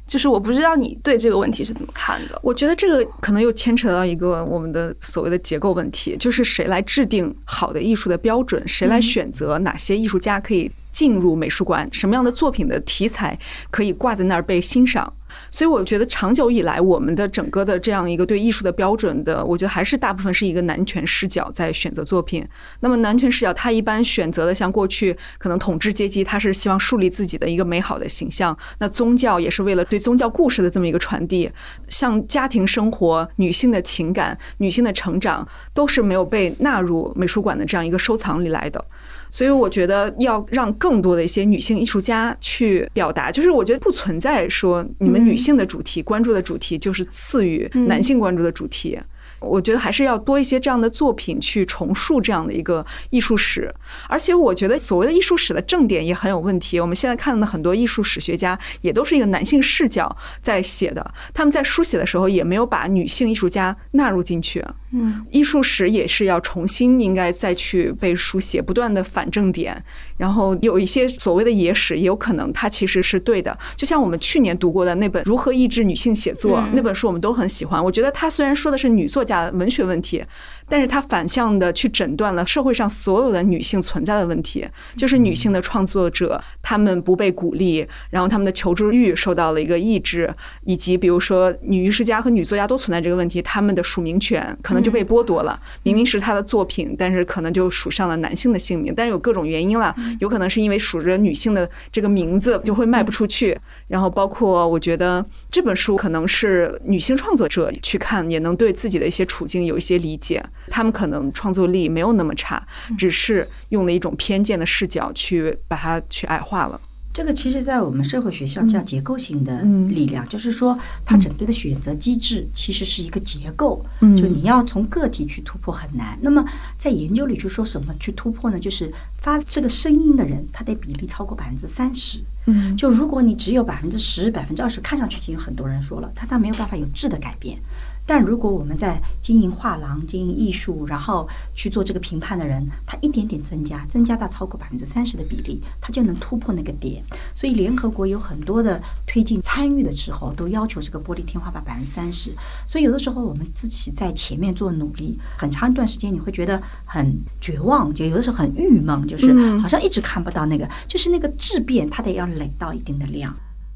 就是我不知道你对这个问题是怎么看的？我觉得这个可能又牵扯到一个我们的所谓的结构问题，就是谁来制定好的艺术的标准，谁来选择哪些艺术家可以进入美术馆，什么样的作品的题材可以挂在那儿被欣赏。所以我觉得长久以来，我们的整个的这样一个对艺术的标准的，我觉得还是大部分是一个男权视角在选择作品。那么男权视角，他一般选择的像过去可能统治阶级，他是希望树立自己的一个美好的形象。那宗教也是为了对宗教故事的这么一个传递。像家庭生活、女性的情感、女性的成长，都是没有被纳入美术馆的这样一个收藏里来的。所以我觉得要让更多的一些女性艺术家去表达，就是我觉得不存在说你们女性的主题关注的主题就是次于男性关注的主题。我觉得还是要多一些这样的作品去重塑这样的一个艺术史，而且我觉得所谓的艺术史的正点也很有问题。我们现在看到的很多艺术史学家也都是一个男性视角在写的，他们在书写的时候也没有把女性艺术家纳入进去。嗯，艺术史也是要重新应该再去被书写，不断的反正点。然后有一些所谓的野史，也有可能它其实是对的。就像我们去年读过的那本《如何抑制女性写作》那本书，我们都很喜欢。我觉得它虽然说的是女作家文学问题，但是它反向的去诊断了社会上所有的女性存在的问题，就是女性的创作者她们不被鼓励，然后她们的求知欲受到了一个抑制，以及比如说女艺术家和女作家都存在这个问题，她们的署名权可能就被剥夺了。明明是她的作品，但是可能就署上了男性的姓名，但是有各种原因了。有可能是因为署着女性的这个名字就会卖不出去，然后包括我觉得这本书可能是女性创作者去看也能对自己的一些处境有一些理解，他们可能创作力没有那么差，只是用了一种偏见的视角去把它去矮化了。这个其实，在我们社会学校叫结构性的力量，就是说，它整个的选择机制其实是一个结构，就你要从个体去突破很难。那么，在研究里就说什么去突破呢？就是发这个声音的人，他的比例超过百分之三十。嗯，就如果你只有百分之十、百分之二十，看上去已经很多人说了，他他没有办法有质的改变。但如果我们在经营画廊、经营艺术，然后去做这个评判的人，他一点点增加，增加到超过百分之三十的比例，他就能突破那个点。所以联合国有很多的推进参与的时候，都要求这个玻璃天花板百分之三十。所以有的时候我们自己在前面做努力，很长一段时间你会觉得很绝望，就有的时候很郁闷，就是好像一直看不到那个，就是那个质变，它得要累到一定的量。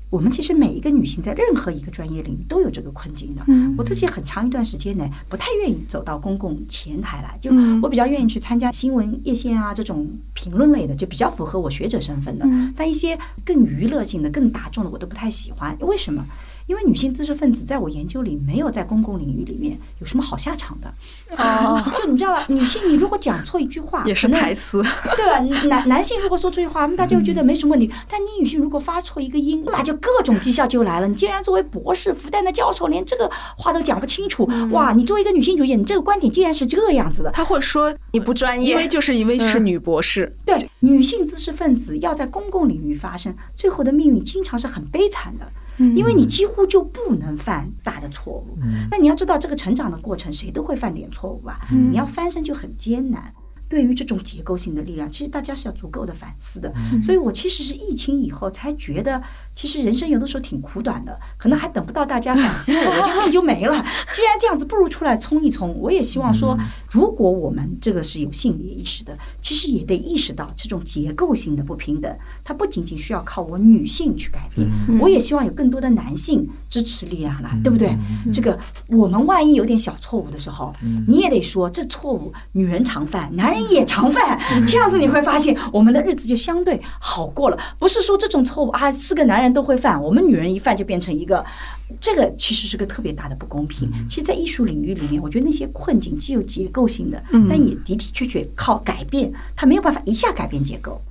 我们其实每一个女性在任何一个专业领域都有这个困境的。我自己很长一段时间呢，不太愿意走到公共前台来，就我比较愿意去参加新闻夜线啊这种评论类的，就比较符合我学者身份的。但一些更娱乐性的、更大众的，我都不太喜欢。为什么？因为女性知识分子在我研究里没有在公共领域里面有什么好下场的。哦，就你知道吧？女性你如果讲错一句话，也是台词，对吧？男男性如果说错一句话，大家觉得没什么问题。但你女性如果发错一个音，立马就各种讥笑就来了。你竟然作为博士、复旦的教授，连这个话都讲不清楚，哇！你作为一个女性主义，你这个观点竟然是这样子的。他会说你不专业，因为就是因为是女博士。对，女性知识分子要在公共领域发声，最后的命运经常是很悲惨的。因为你几乎就不能犯大的错误，那你要知道这个成长的过程，谁都会犯点错误啊。你要翻身就很艰难。对于这种结构性的力量，其实大家是要足够的反思的。所以我其实是疫情以后才觉得，其实人生有的时候挺苦短的，可能还等不到大家反击我，我就命 就没了。既然这样子，不如出来冲一冲。我也希望说，如果我们这个是有性别意识的，其实也得意识到这种结构性的不平等，它不仅仅需要靠我女性去改变，我也希望有更多的男性支持力量来，对不对？这个我们万一有点小错误的时候，你也得说这错误女人常犯，男人也常犯，这样子你会发现我们的日子就相对好过了。不是说这种错误啊是个男人都会犯，我们女人一犯就变成一个，这个其实是个特别大的不公平。其实，在艺术领域里面，我觉得那些困境既有结构性的，但也的的确确靠改变，它没有办法一下改变结构。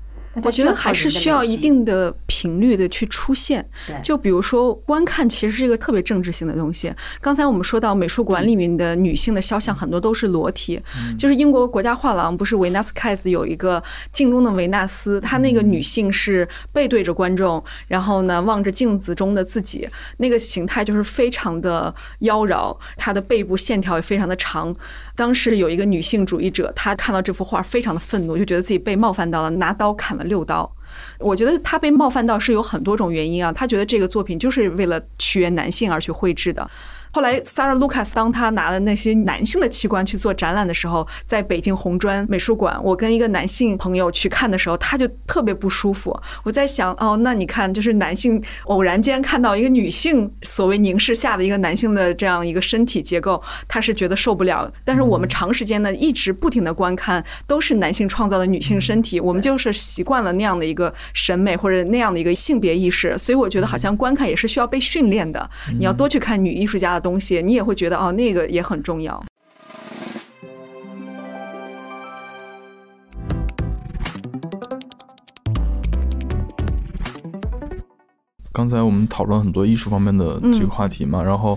我觉得还是需要一定的频率的去出现。就比如说，观看其实是一个特别政治性的东西。刚才我们说到美术馆里面的女性的肖像很多都是裸体，就是英国国家画廊不是维纳斯凯斯有一个镜中的维纳斯，她那个女性是背对着观众，然后呢望着镜子中的自己，那个形态就是非常的妖娆，她的背部线条也非常的长。当时有一个女性主义者，她看到这幅画非常的愤怒，就觉得自己被冒犯到了，拿刀砍了六刀。我觉得他被冒犯到是有很多种原因啊，他觉得这个作品就是为了取悦男性而去绘制的。后来，Sarah Lucas 当他拿了那些男性的器官去做展览的时候，在北京红砖美术馆，我跟一个男性朋友去看的时候，他就特别不舒服。我在想，哦，那你看，就是男性偶然间看到一个女性所谓凝视下的一个男性的这样一个身体结构，他是觉得受不了。但是我们长时间的，一直不停的观看都是男性创造的女性身体，我们就是习惯了那样的一个审美或者那样的一个性别意识，所以我觉得好像观看也是需要被训练的。你要多去看女艺术家的东西，你也会觉得哦，那个也很重要。刚才我们讨论很多艺术方面的这个话题嘛，然后，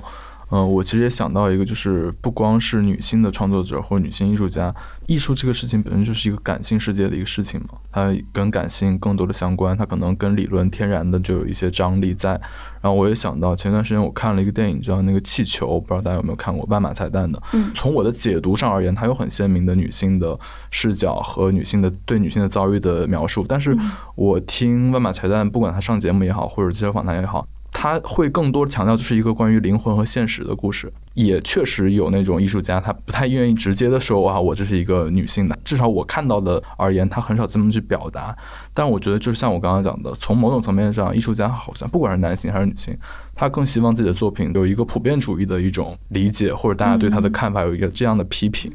嗯，我其实也想到一个，就是不光是女性的创作者或者女性艺术家，艺术这个事情本身就是一个感性世界的一个事情嘛，它跟感性更多的相关，它可能跟理论天然的就有一些张力在。然后我也想到，前段时间我看了一个电影，叫那个气球，不知道大家有没有看过，万马彩蛋的。嗯，从我的解读上而言，它有很鲜明的女性的视角和女性的对女性的遭遇的描述。但是我听万马彩蛋，不管他上节目也好，或者接受访谈也好。他会更多强调，就是一个关于灵魂和现实的故事。也确实有那种艺术家，他不太愿意直接的说啊，我这是一个女性的。至少我看到的而言，他很少这么去表达。但我觉得，就是像我刚刚讲的，从某种层面上，艺术家好像不管是男性还是女性，他更希望自己的作品有一个普遍主义的一种理解，或者大家对他的看法有一个这样的批评。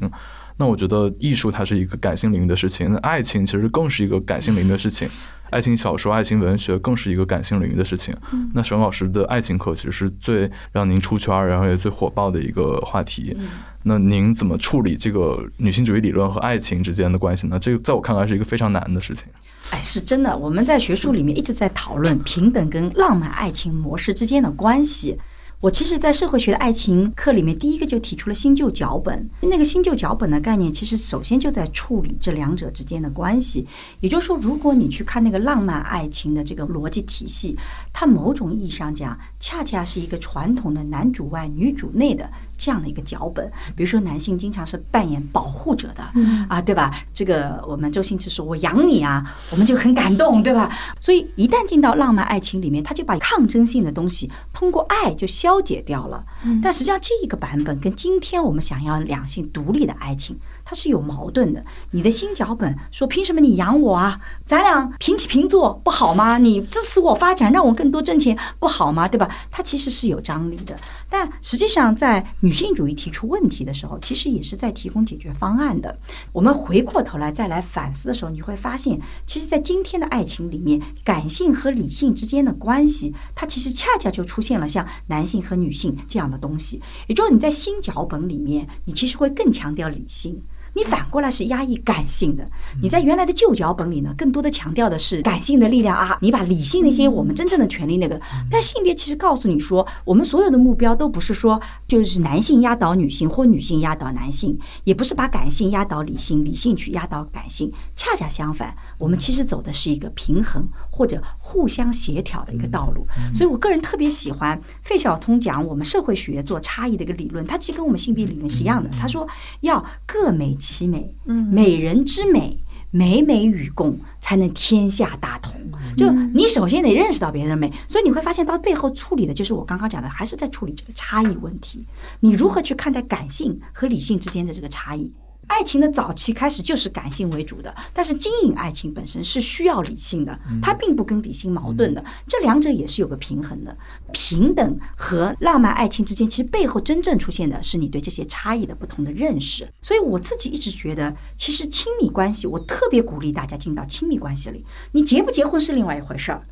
那我觉得，艺术它是一个感性领域的事情，那爱情其实更是一个感性领域的事情。爱情小说、爱情文学更是一个感性领域的事情。那沈老师的爱情课其实是最让您出圈，然后也最火爆的一个话题。那您怎么处理这个女性主义理论和爱情之间的关系呢？这个在我看来是一个非常难的事情。哎，是真的，我们在学术里面一直在讨论平等跟浪漫爱情模式之间的关系。我其实，在社会学的爱情课里面，第一个就提出了新旧脚本。那个新旧脚本的概念，其实首先就在处理这两者之间的关系。也就是说，如果你去看那个浪漫爱情的这个逻辑体系，它某种意义上讲，恰恰是一个传统的男主外女主内的。这样的一个脚本，比如说男性经常是扮演保护者的，啊，对吧？这个我们周星驰说“我养你啊”，我们就很感动，对吧？所以一旦进到浪漫爱情里面，他就把抗争性的东西通过爱就消解掉了。但实际上这一个版本跟今天我们想要两性独立的爱情。它是有矛盾的。你的新脚本说，凭什么你养我啊？咱俩平起平坐不好吗？你支持我发展，让我更多挣钱不好吗？对吧？它其实是有张力的。但实际上，在女性主义提出问题的时候，其实也是在提供解决方案的。我们回过头来再来反思的时候，你会发现，其实，在今天的爱情里面，感性和理性之间的关系，它其实恰恰就出现了像男性和女性这样的东西。也就是你在新脚本里面，你其实会更强调理性。你反过来是压抑感性的，你在原来的旧脚本里呢，更多的强调的是感性的力量啊，你把理性那些我们真正的权利那个，但性别其实告诉你说，我们所有的目标都不是说就是男性压倒女性或女性压倒男性，也不是把感性压倒理性，理性去压倒感性，恰恰相反，我们其实走的是一个平衡或者互相协调的一个道路。所以我个人特别喜欢费孝通讲我们社会学做差异的一个理论，它其实跟我们性别理论是一样的，他说要各美。其美，嗯美人之美，美美与共，才能天下大同。就你首先得认识到别人的美，所以你会发现到背后处理的就是我刚刚讲的，还是在处理这个差异问题。你如何去看待感性和理性之间的这个差异？爱情的早期开始就是感性为主的，但是经营爱情本身是需要理性的，它并不跟理性矛盾的，这两者也是有个平衡的。平等和浪漫爱情之间，其实背后真正出现的是你对这些差异的不同的认识。所以我自己一直觉得，其实亲密关系，我特别鼓励大家进到亲密关系里。你结不结婚是另外一回事儿。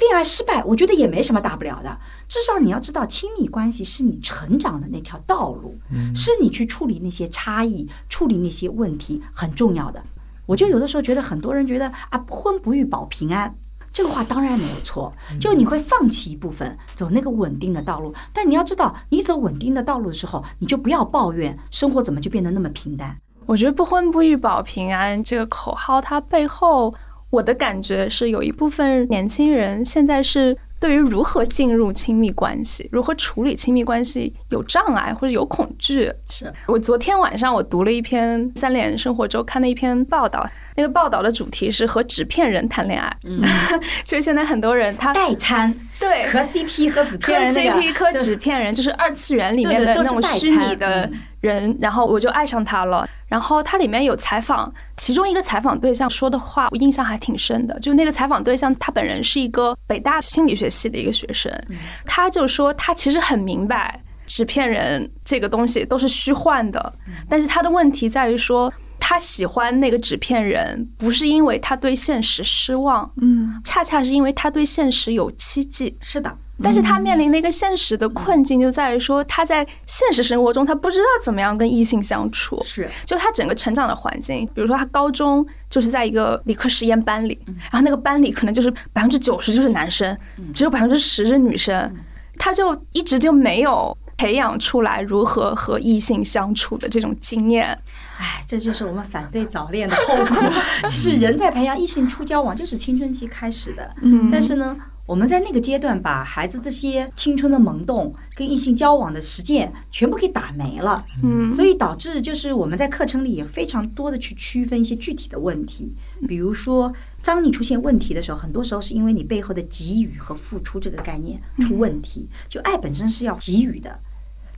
恋爱失败，我觉得也没什么大不了的。至少你要知道，亲密关系是你成长的那条道路，是你去处理那些差异、处理那些问题很重要的。我就有的时候觉得，很多人觉得啊，不婚不育保平安，这个话当然没有错。就你会放弃一部分，走那个稳定的道路。但你要知道，你走稳定的道路的时候，你就不要抱怨生活怎么就变得那么平淡。我觉得“不婚不育保平安”这个口号，它背后我的感觉是，有一部分年轻人现在是对于如何进入亲密关系、如何处理亲密关系有障碍或者有恐惧。是我昨天晚上我读了一篇《三联生活周刊》的一篇报道，那个报道的主题是和纸片人谈恋爱。嗯，就是现在很多人他代餐，对磕 CP 和纸片人那个 CP 磕纸片人，就是二次元里面的那种虚拟的嗯人，然后我就爱上他了。然后它里面有采访，其中一个采访对象说的话，我印象还挺深的。就那个采访对象，他本人是一个北大心理学系的一个学生，他就说他其实很明白纸片人这个东西都是虚幻的，但是他的问题在于说。他喜欢那个纸片人，不是因为他对现实失望，嗯，恰恰是因为他对现实有期冀。是的，但是他面临的一个现实的困境就在于说，他在现实生活中他不知道怎么样跟异性相处。是就他整个成长的环境，比如说他高中就是在一个理科实验班里，然后那个班里可能就是百分之九十就是男生，只有百分之十是女生，他就一直就没有培养出来如何和异性相处的这种经验。哎，这就是我们反对早恋的后果。就是人在培养异性初交往，就是青春期开始的。嗯但是呢，我们在那个阶段把孩子这些青春的萌动跟异性交往的实践全部给打没了。嗯所以导致就是我们在课程里也非常多的去区分一些具体的问题，比如说，当你出现问题的时候，很多时候是因为你背后的给予和付出这个概念出问题。就爱本身是要给予的，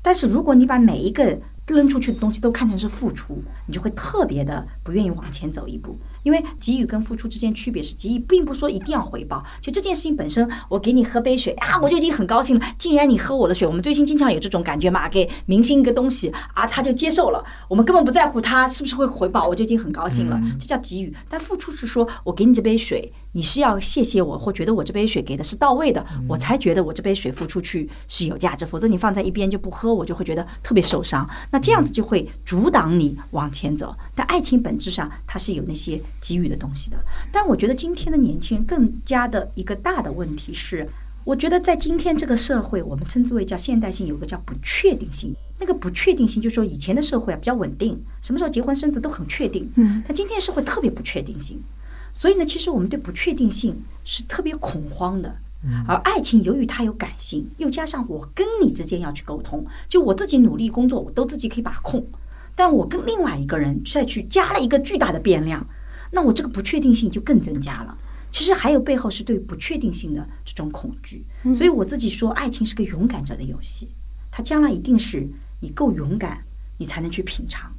但是如果你把每一个扔出去的东西都看成是付出，你就会特别的不愿意往前走一步。因为给予跟付出之间区别是，给予并不说一定要回报，就这件事情本身，我给你喝杯水啊，我就已经很高兴了。既然你喝我的水，我们最近经常有这种感觉嘛，给明星一个东西啊，他就接受了，我们根本不在乎他是不是会回报，我就已经很高兴了，这叫给予。但付出是说我给你这杯水，你是要谢谢我，或觉得我这杯水给的是到位的，我才觉得我这杯水付出去是有价值，否则你放在一边就不喝，我就会觉得特别受伤。那这样子就会阻挡你往前走。但爱情本质上它是有那些给予的东西的。但我觉得今天的年轻人更加的一个大的问题是，我觉得在今天这个社会，我们称之为叫现代性，有个叫不确定性。那个不确定性，就是说以前的社会啊比较稳定，什么时候结婚生子都很确定。嗯，但今天社会特别不确定性，所以呢，其实我们对不确定性是特别恐慌的。而爱情由于它有感性，又加上我跟你之间要去沟通，就我自己努力工作，我都自己可以把控，但我跟另外一个人再去加了一个巨大的变量，那我这个不确定性就更增加了。其实还有背后是对不确定性的这种恐惧，所以我自己说，爱情是个勇敢者的游戏，它将来一定是你够勇敢，你才能去品尝；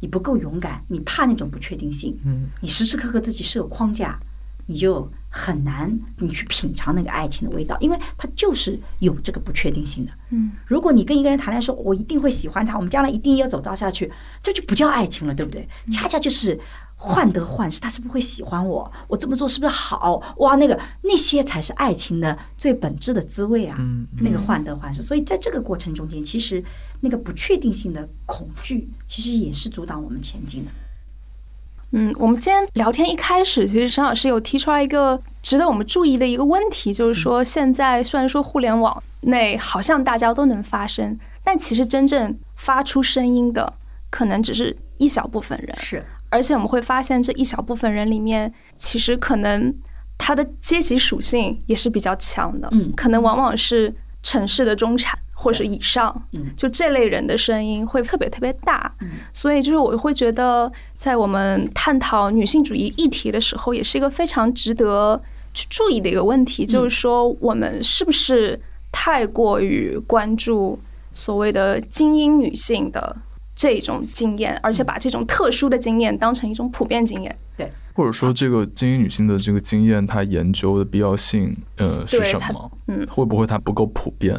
你不够勇敢，你怕那种不确定性，嗯，你时时刻刻自己设框架，你就很难你去品尝那个爱情的味道，因为它就是有这个不确定性的。嗯，如果你跟一个人谈恋爱说，我一定会喜欢他，我们将来一定要走到下去，这就不叫爱情了，对不对？恰恰就是患得患失，他是不是会喜欢我？我这么做是不是好？哇，那个那些才是爱情的最本质的滋味啊！嗯那个患得患失，所以在这个过程中间，其实那个不确定性的恐惧，其实也是阻挡我们前进的。嗯，我们今天聊天一开始，其实沈老师有提出来一个值得我们注意的一个问题，就是说现在虽然说互联网内好像大家都能发声，但其实真正发出声音的可能只是一小部分人。是而且我们会发现，这一小部分人里面，其实可能他的阶级属性也是比较强的，嗯。可能往往是城市的中产，或者以上，嗯。就这类人的声音会特别特别大。嗯。所以就是我会觉得，在我们探讨女性主义议题的时候，也是一个非常值得去注意的一个问题，就是说我们是不是太过于关注所谓的精英女性的这种经验，而且把这种特殊的经验当成一种普遍经验。对或者说这个精英女性的这个经验，它研究的必要性，呃，是什么？嗯会不会它不够普遍？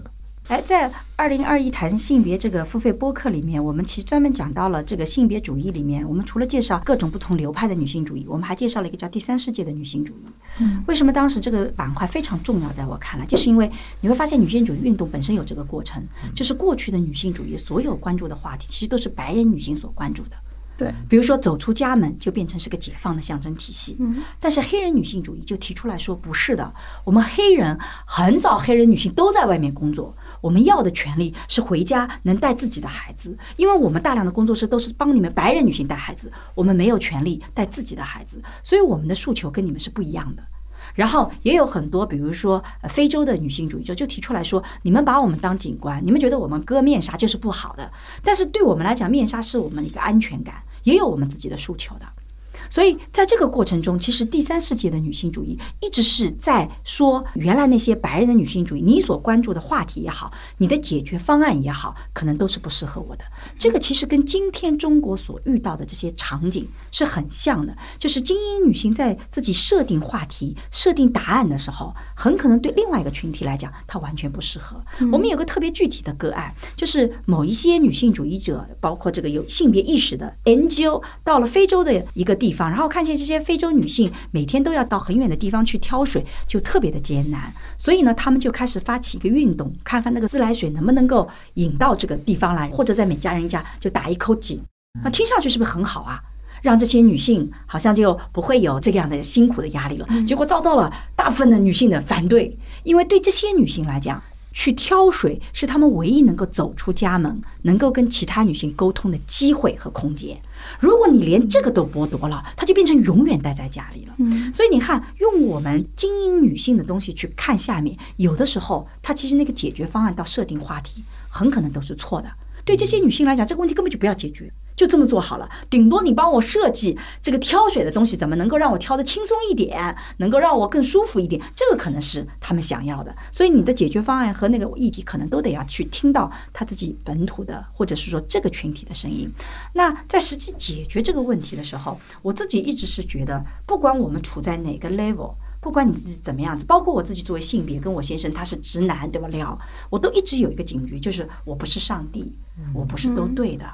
哎，在二零二一谈性别这个付费播客里面，我们其实专门讲到了这个性别主义里面，我们除了介绍各种不同流派的女性主义，我们还介绍了一个叫第三世界的女性主义。嗯，为什么当时这个板块非常重要？在我看来，就是因为你会发现女性主义运动本身有这个过程，就是过去的女性主义所有关注的话题，其实都是白人女性所关注的。对，比如说走出家门就变成是个解放的象征体系。嗯，但是黑人女性主义就提出来说，不是的，我们黑人很早黑人女性都在外面工作，我们要的权利是回家能带自己的孩子，因为我们大量的工作室都是帮你们白人女性带孩子，我们没有权利带自己的孩子，所以我们的诉求跟你们是不一样的。然后也有很多，比如说非洲的女性主义者就提出来说，你们把我们当警官，你们觉得我们割面纱就是不好的，但是对我们来讲，面纱是我们的一个安全感，也有我们自己的诉求的。所以在这个过程中，其实第三世界的女性主义一直是在说，原来那些白人的女性主义，你所关注的话题也好，你的解决方案也好，可能都是不适合我的。这个其实跟今天中国所遇到的这些场景是很像的，就是精英女性在自己设定话题、设定答案的时候，很可能对另外一个群体来讲，它完全不适合。我们有个特别具体的个案，就是某一些女性主义者，包括这个有性别意识的 NGO，到了非洲的一个地方，然后看见这些非洲女性每天都要到很远的地方去挑水，就特别的艰难。所以呢，他们就开始发起一个运动，看看那个自来水能不能够引到这个地方来，或者在每家人家就打一口井。那听上去是不是很好啊？让这些女性好像就不会有这样的辛苦的压力了。结果遭到了大部分的女性的反对，因为对这些女性来讲，去挑水是她们唯一能够走出家门、能够跟其他女性沟通的机会和空间。如果你连这个都剥夺了，她就变成永远待在家里了。嗯所以你看，用我们精英女性的东西去看下面，有的时候她其实那个解决方案到设定话题，很可能都是错的。对这些女性来讲，这个问题根本就不要解决，就这么做好了。顶多你帮我设计这个挑水的东西，怎么能够让我挑的轻松一点，能够让我更舒服一点，这个可能是他们想要的。所以你的解决方案和那个议题，可能都得要去听到他自己本土的，或者是说这个群体的声音。那在实际解决这个问题的时候，我自己一直是觉得，不管我们处在哪个 level。不管你自己怎么样子，包括我自己作为性别，跟我先生他是直男，对吧？聊我都一直有一个警觉，就是我不是上帝，我不是都对的，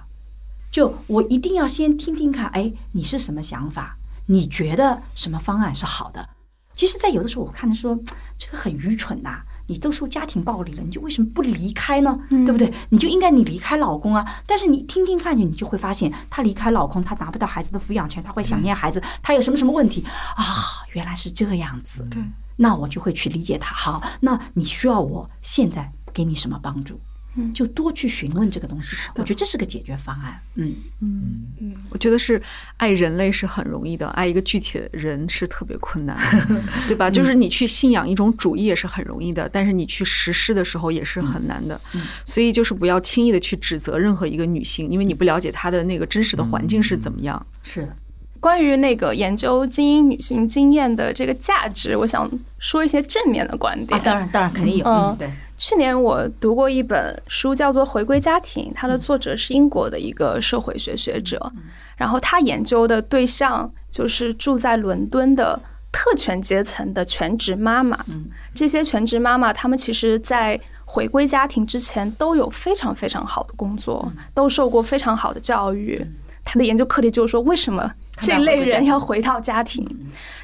就我一定要先听听看，哎，你是什么想法？你觉得什么方案是好的？其实，在有的时候我看着说这个很愚蠢呐、你都说家庭暴力了，你就为什么不离开呢？嗯对不对？你就应该你离开老公啊。但是你听听看去，你就会发现，她离开老公，她拿不到孩子的抚养权，她会想念孩子，她有什么什么问题啊？原来是这样子。对，那我就会去理解她。好，那你需要我现在给你什么帮助？嗯就多去询问这个东西。我觉得这是个解决方案。嗯，嗯嗯，我觉得是爱人类是很容易的，爱一个具体的人是特别困难的，对吧？就是你去信仰一种主义也是很容易的，但是你去实施的时候也是很难的。嗯所以就是不要轻易的去指责任何一个女性，因为你不了解她的那个真实的环境是怎么样。是的。关于那个研究精英女性经验的这个价值，我想说一些正面的观点。啊，当然，当然肯定有。嗯嗯，对。去年我读过一本书，叫做《回归家庭》，它的作者是英国的一个社会学学者，然后他研究的对象就是住在伦敦的特权阶层的全职妈妈。嗯这些全职妈妈，她们其实在回归家庭之前都有非常非常好的工作，都受过非常好的教育。他的研究课题就是说，为什么这类人要回到家庭？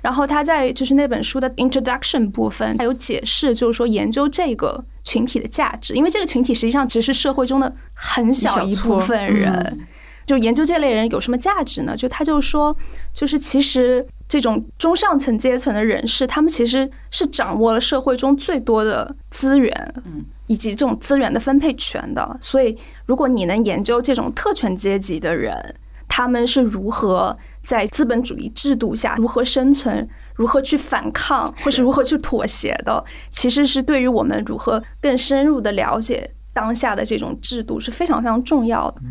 然后他在就是那本书的 introduction 部分，他有解释，就是说研究这个群体的价值，因为这个群体实际上只是社会中的很小一部分人。就研究这类人有什么价值呢？就他就说，就是其实这种中上层阶层的人士，他们其实是掌握了社会中最多的资源，嗯，以及这种资源的分配权的。所以，如果你能研究这种特权阶级的人，他们是如何在资本主义制度下如何生存，如何去反抗，或是如何去妥协的，其实是对于我们如何更深入的了解当下的这种制度是非常非常重要的。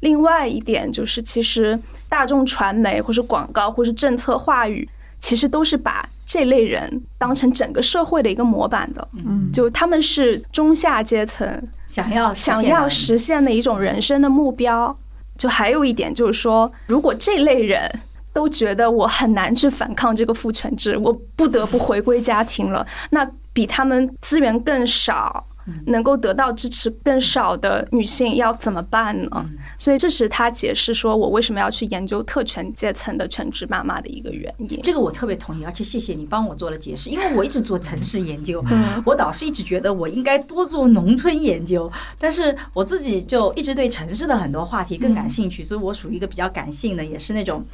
另外一点就是，其实大众传媒或是广告或是政策话语，其实都是把这类人当成整个社会的一个模板的。嗯，就他们是中下阶层想要想要实现的一种人生的目标。就还有一点就是说，如果这类人都觉得我很难去反抗这个父权制，我不得不回归家庭了，那比他们资源更少。能够得到支持更少的女性要怎么办呢？所以这是他解释说我为什么要去研究特权阶层的全职妈妈的一个原因。这个我特别同意，而且谢谢你帮我做了解释，因为我一直做城市研究，我导师一直觉得我应该多做农村研究，但是我自己就一直对城市的很多话题更感兴趣，所以我属于一个比较感性的，也是那种。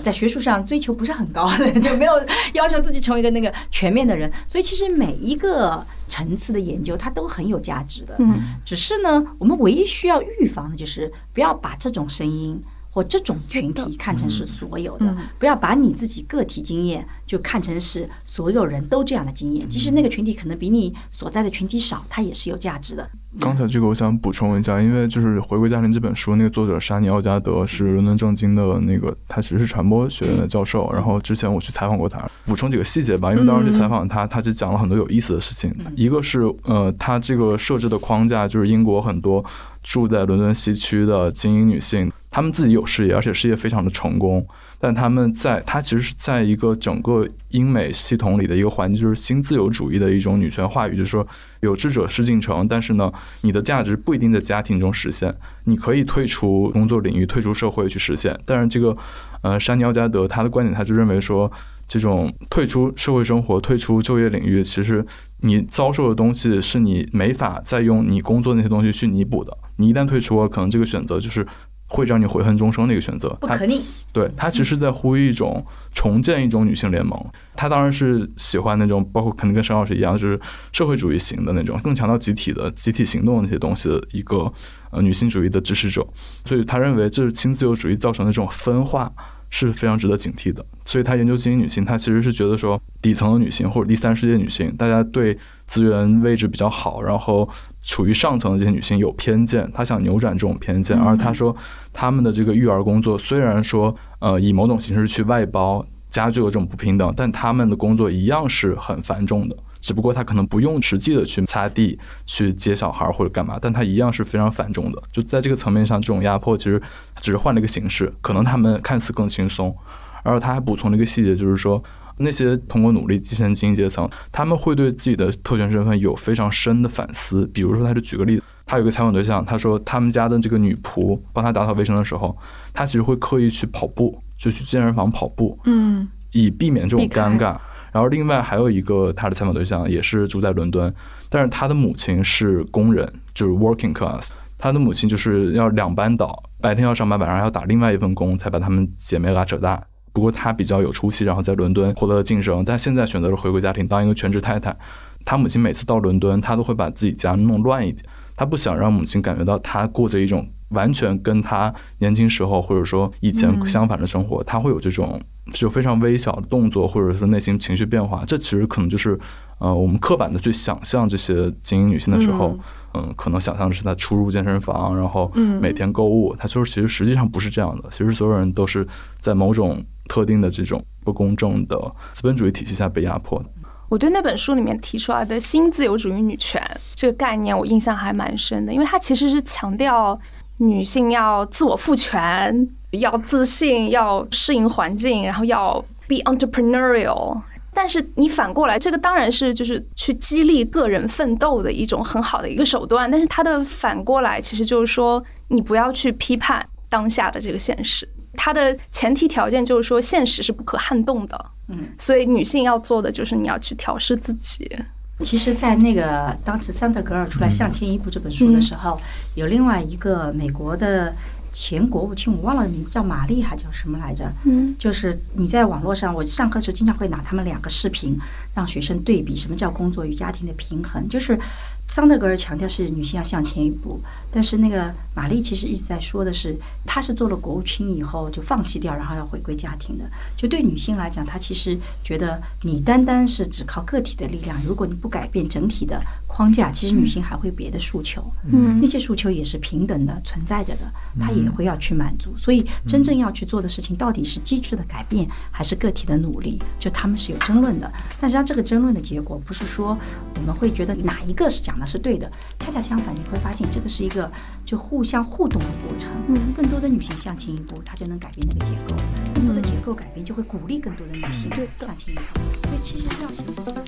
在学术上追求不是很高的，就没有要求自己成为一个那个全面的人。所以其实每一个层次的研究，它都很有价值的。嗯，只是呢，我们唯一需要预防的就是不要把这种声音。或这种群体看成是所有的，不要把你自己个体经验就看成是所有人都这样的经验。即使那个群体可能比你所在的群体少，它也是有价值的。刚才这个我想补充一下，因为就是《回归家庭》这本书，那个作者沙尼奥加德是伦敦政经的那个，他其实是传播学院的教授。然后之前我去采访过他，补充几个细节吧。因为当时去采访他，他就讲了很多有意思的事情。一个是呃，他这个设置的框架就是英国很多住在伦敦西区的精英女性。他们自己有事业，而且事业非常的成功，但他们在他其实是在一个整个英美系统里的一个环境，就是新自由主义的一种女权话语，就是说有志者事竟成，但是呢，你的价值不一定在家庭中实现，你可以退出工作领域，退出社会去实现。但是这个呃，山尼奥加德他的观点，他就认为说，这种退出社会生活、退出就业领域，其实你遭受的东西是你没法再用你工作那些东西去弥补的。你一旦退出，可能这个选择就是。会让你悔恨终生的一个选择，不可逆。对他其实在呼吁一种重建一种女性联盟。他当然是喜欢那种，包括肯定跟沈老师一样，就是社会主义型的那种，更强调集体的集体行动那些东西的一个呃女性主义的支持者。所以他认为这是新自由主义造成的这种分化是非常值得警惕的。所以他研究精英女性，他其实是觉得说底层的女性或者第三世界女性，大家对资源位置比较好，然后。处于上层的这些女性有偏见，她想扭转这种偏见，而他说他们的这个育儿工作虽然说呃以某种形式去外包，加剧了这种不平等，但他们的工作一样是很繁重的，只不过他可能不用实际的去擦地、去接小孩或者干嘛，但他一样是非常繁重的。就在这个层面上，这种压迫其实只是换了一个形式，可能他们看似更轻松，而他还补充了一个细节，就是说。那些通过努力跻身精英阶层，他们会对自己的特权身份有非常深的反思。比如说，他就举个例子，他有个采访对象，他说他们家的这个女仆帮他打扫卫生的时候，他其实会刻意去跑步，就去健身房跑步，嗯，以避免这种尴尬。然后另外还有一个他的采访对象也是住在伦敦，但是他的母亲是工人，就是 working class，他的母亲就是要两班倒，白天要上班，晚上要打另外一份工，才把他们姐妹拉扯大。不过她比较有出息，然后在伦敦获得了晋升，但现在选择了回归家庭当一个全职太太。她母亲每次到伦敦，她都会把自己家弄乱一点，她不想让母亲感觉到她过着一种完全跟她年轻时候或者说以前相反的生活。她会有这种就非常微小的动作，或者说内心情绪变化。这其实可能就是呃我们刻板的去想象这些精英女性的时候。嗯，可能想象的是她出入健身房，然后每天购物。她就是，其实实际上不是这样的。其实所有人都是在某种特定的这种不公正的资本主义体系下被压迫的。我对那本书里面提出来的新自由主义女权这个概念，我印象还蛮深的，因为它其实是强调女性要自我赋权，要自信，要适应环境，然后要 be entrepreneurial。但是你反过来，这个当然是就是去激励个人奋斗的一种很好的一个手段。但是它的反过来，其实就是说你不要去批判当下的这个现实。它的前提条件就是说现实是不可撼动的。嗯，所以女性要做的就是你要去调试自己。其实，在那个当时桑德格尔出来向前一步这本书的时候，有另外一个美国的。前国务卿我忘了名字叫玛丽还叫什么来着？嗯，就是你在网络上，我上课时候经常会拿他们两个视频，让学生对比什么叫工作与家庭的平衡，就是桑德格尔强调是女性要向前一步，但是那个玛丽其实一直在说的是，她是做了国务卿以后就放弃掉，然后要回归家庭的。就对女性来讲，她其实觉得你单单是只靠个体的力量，如果你不改变整体的框架，其实女性还会别的诉求，嗯那些诉求也是平等的存在着的，她也会要去满足。所以真正要去做的事情，到底是机制的改变，还是个体的努力？就他们是有争论的。但实际上，这个争论的结果不是说我们会觉得哪一个是讲的是对的，恰恰相反，你会发现这个是一个就互相互动的过程。嗯更多的女性向前一步，她就能改变那个结构；更多的结构改变，就会鼓励更多的女性对向前一步。所以其实要形成这个。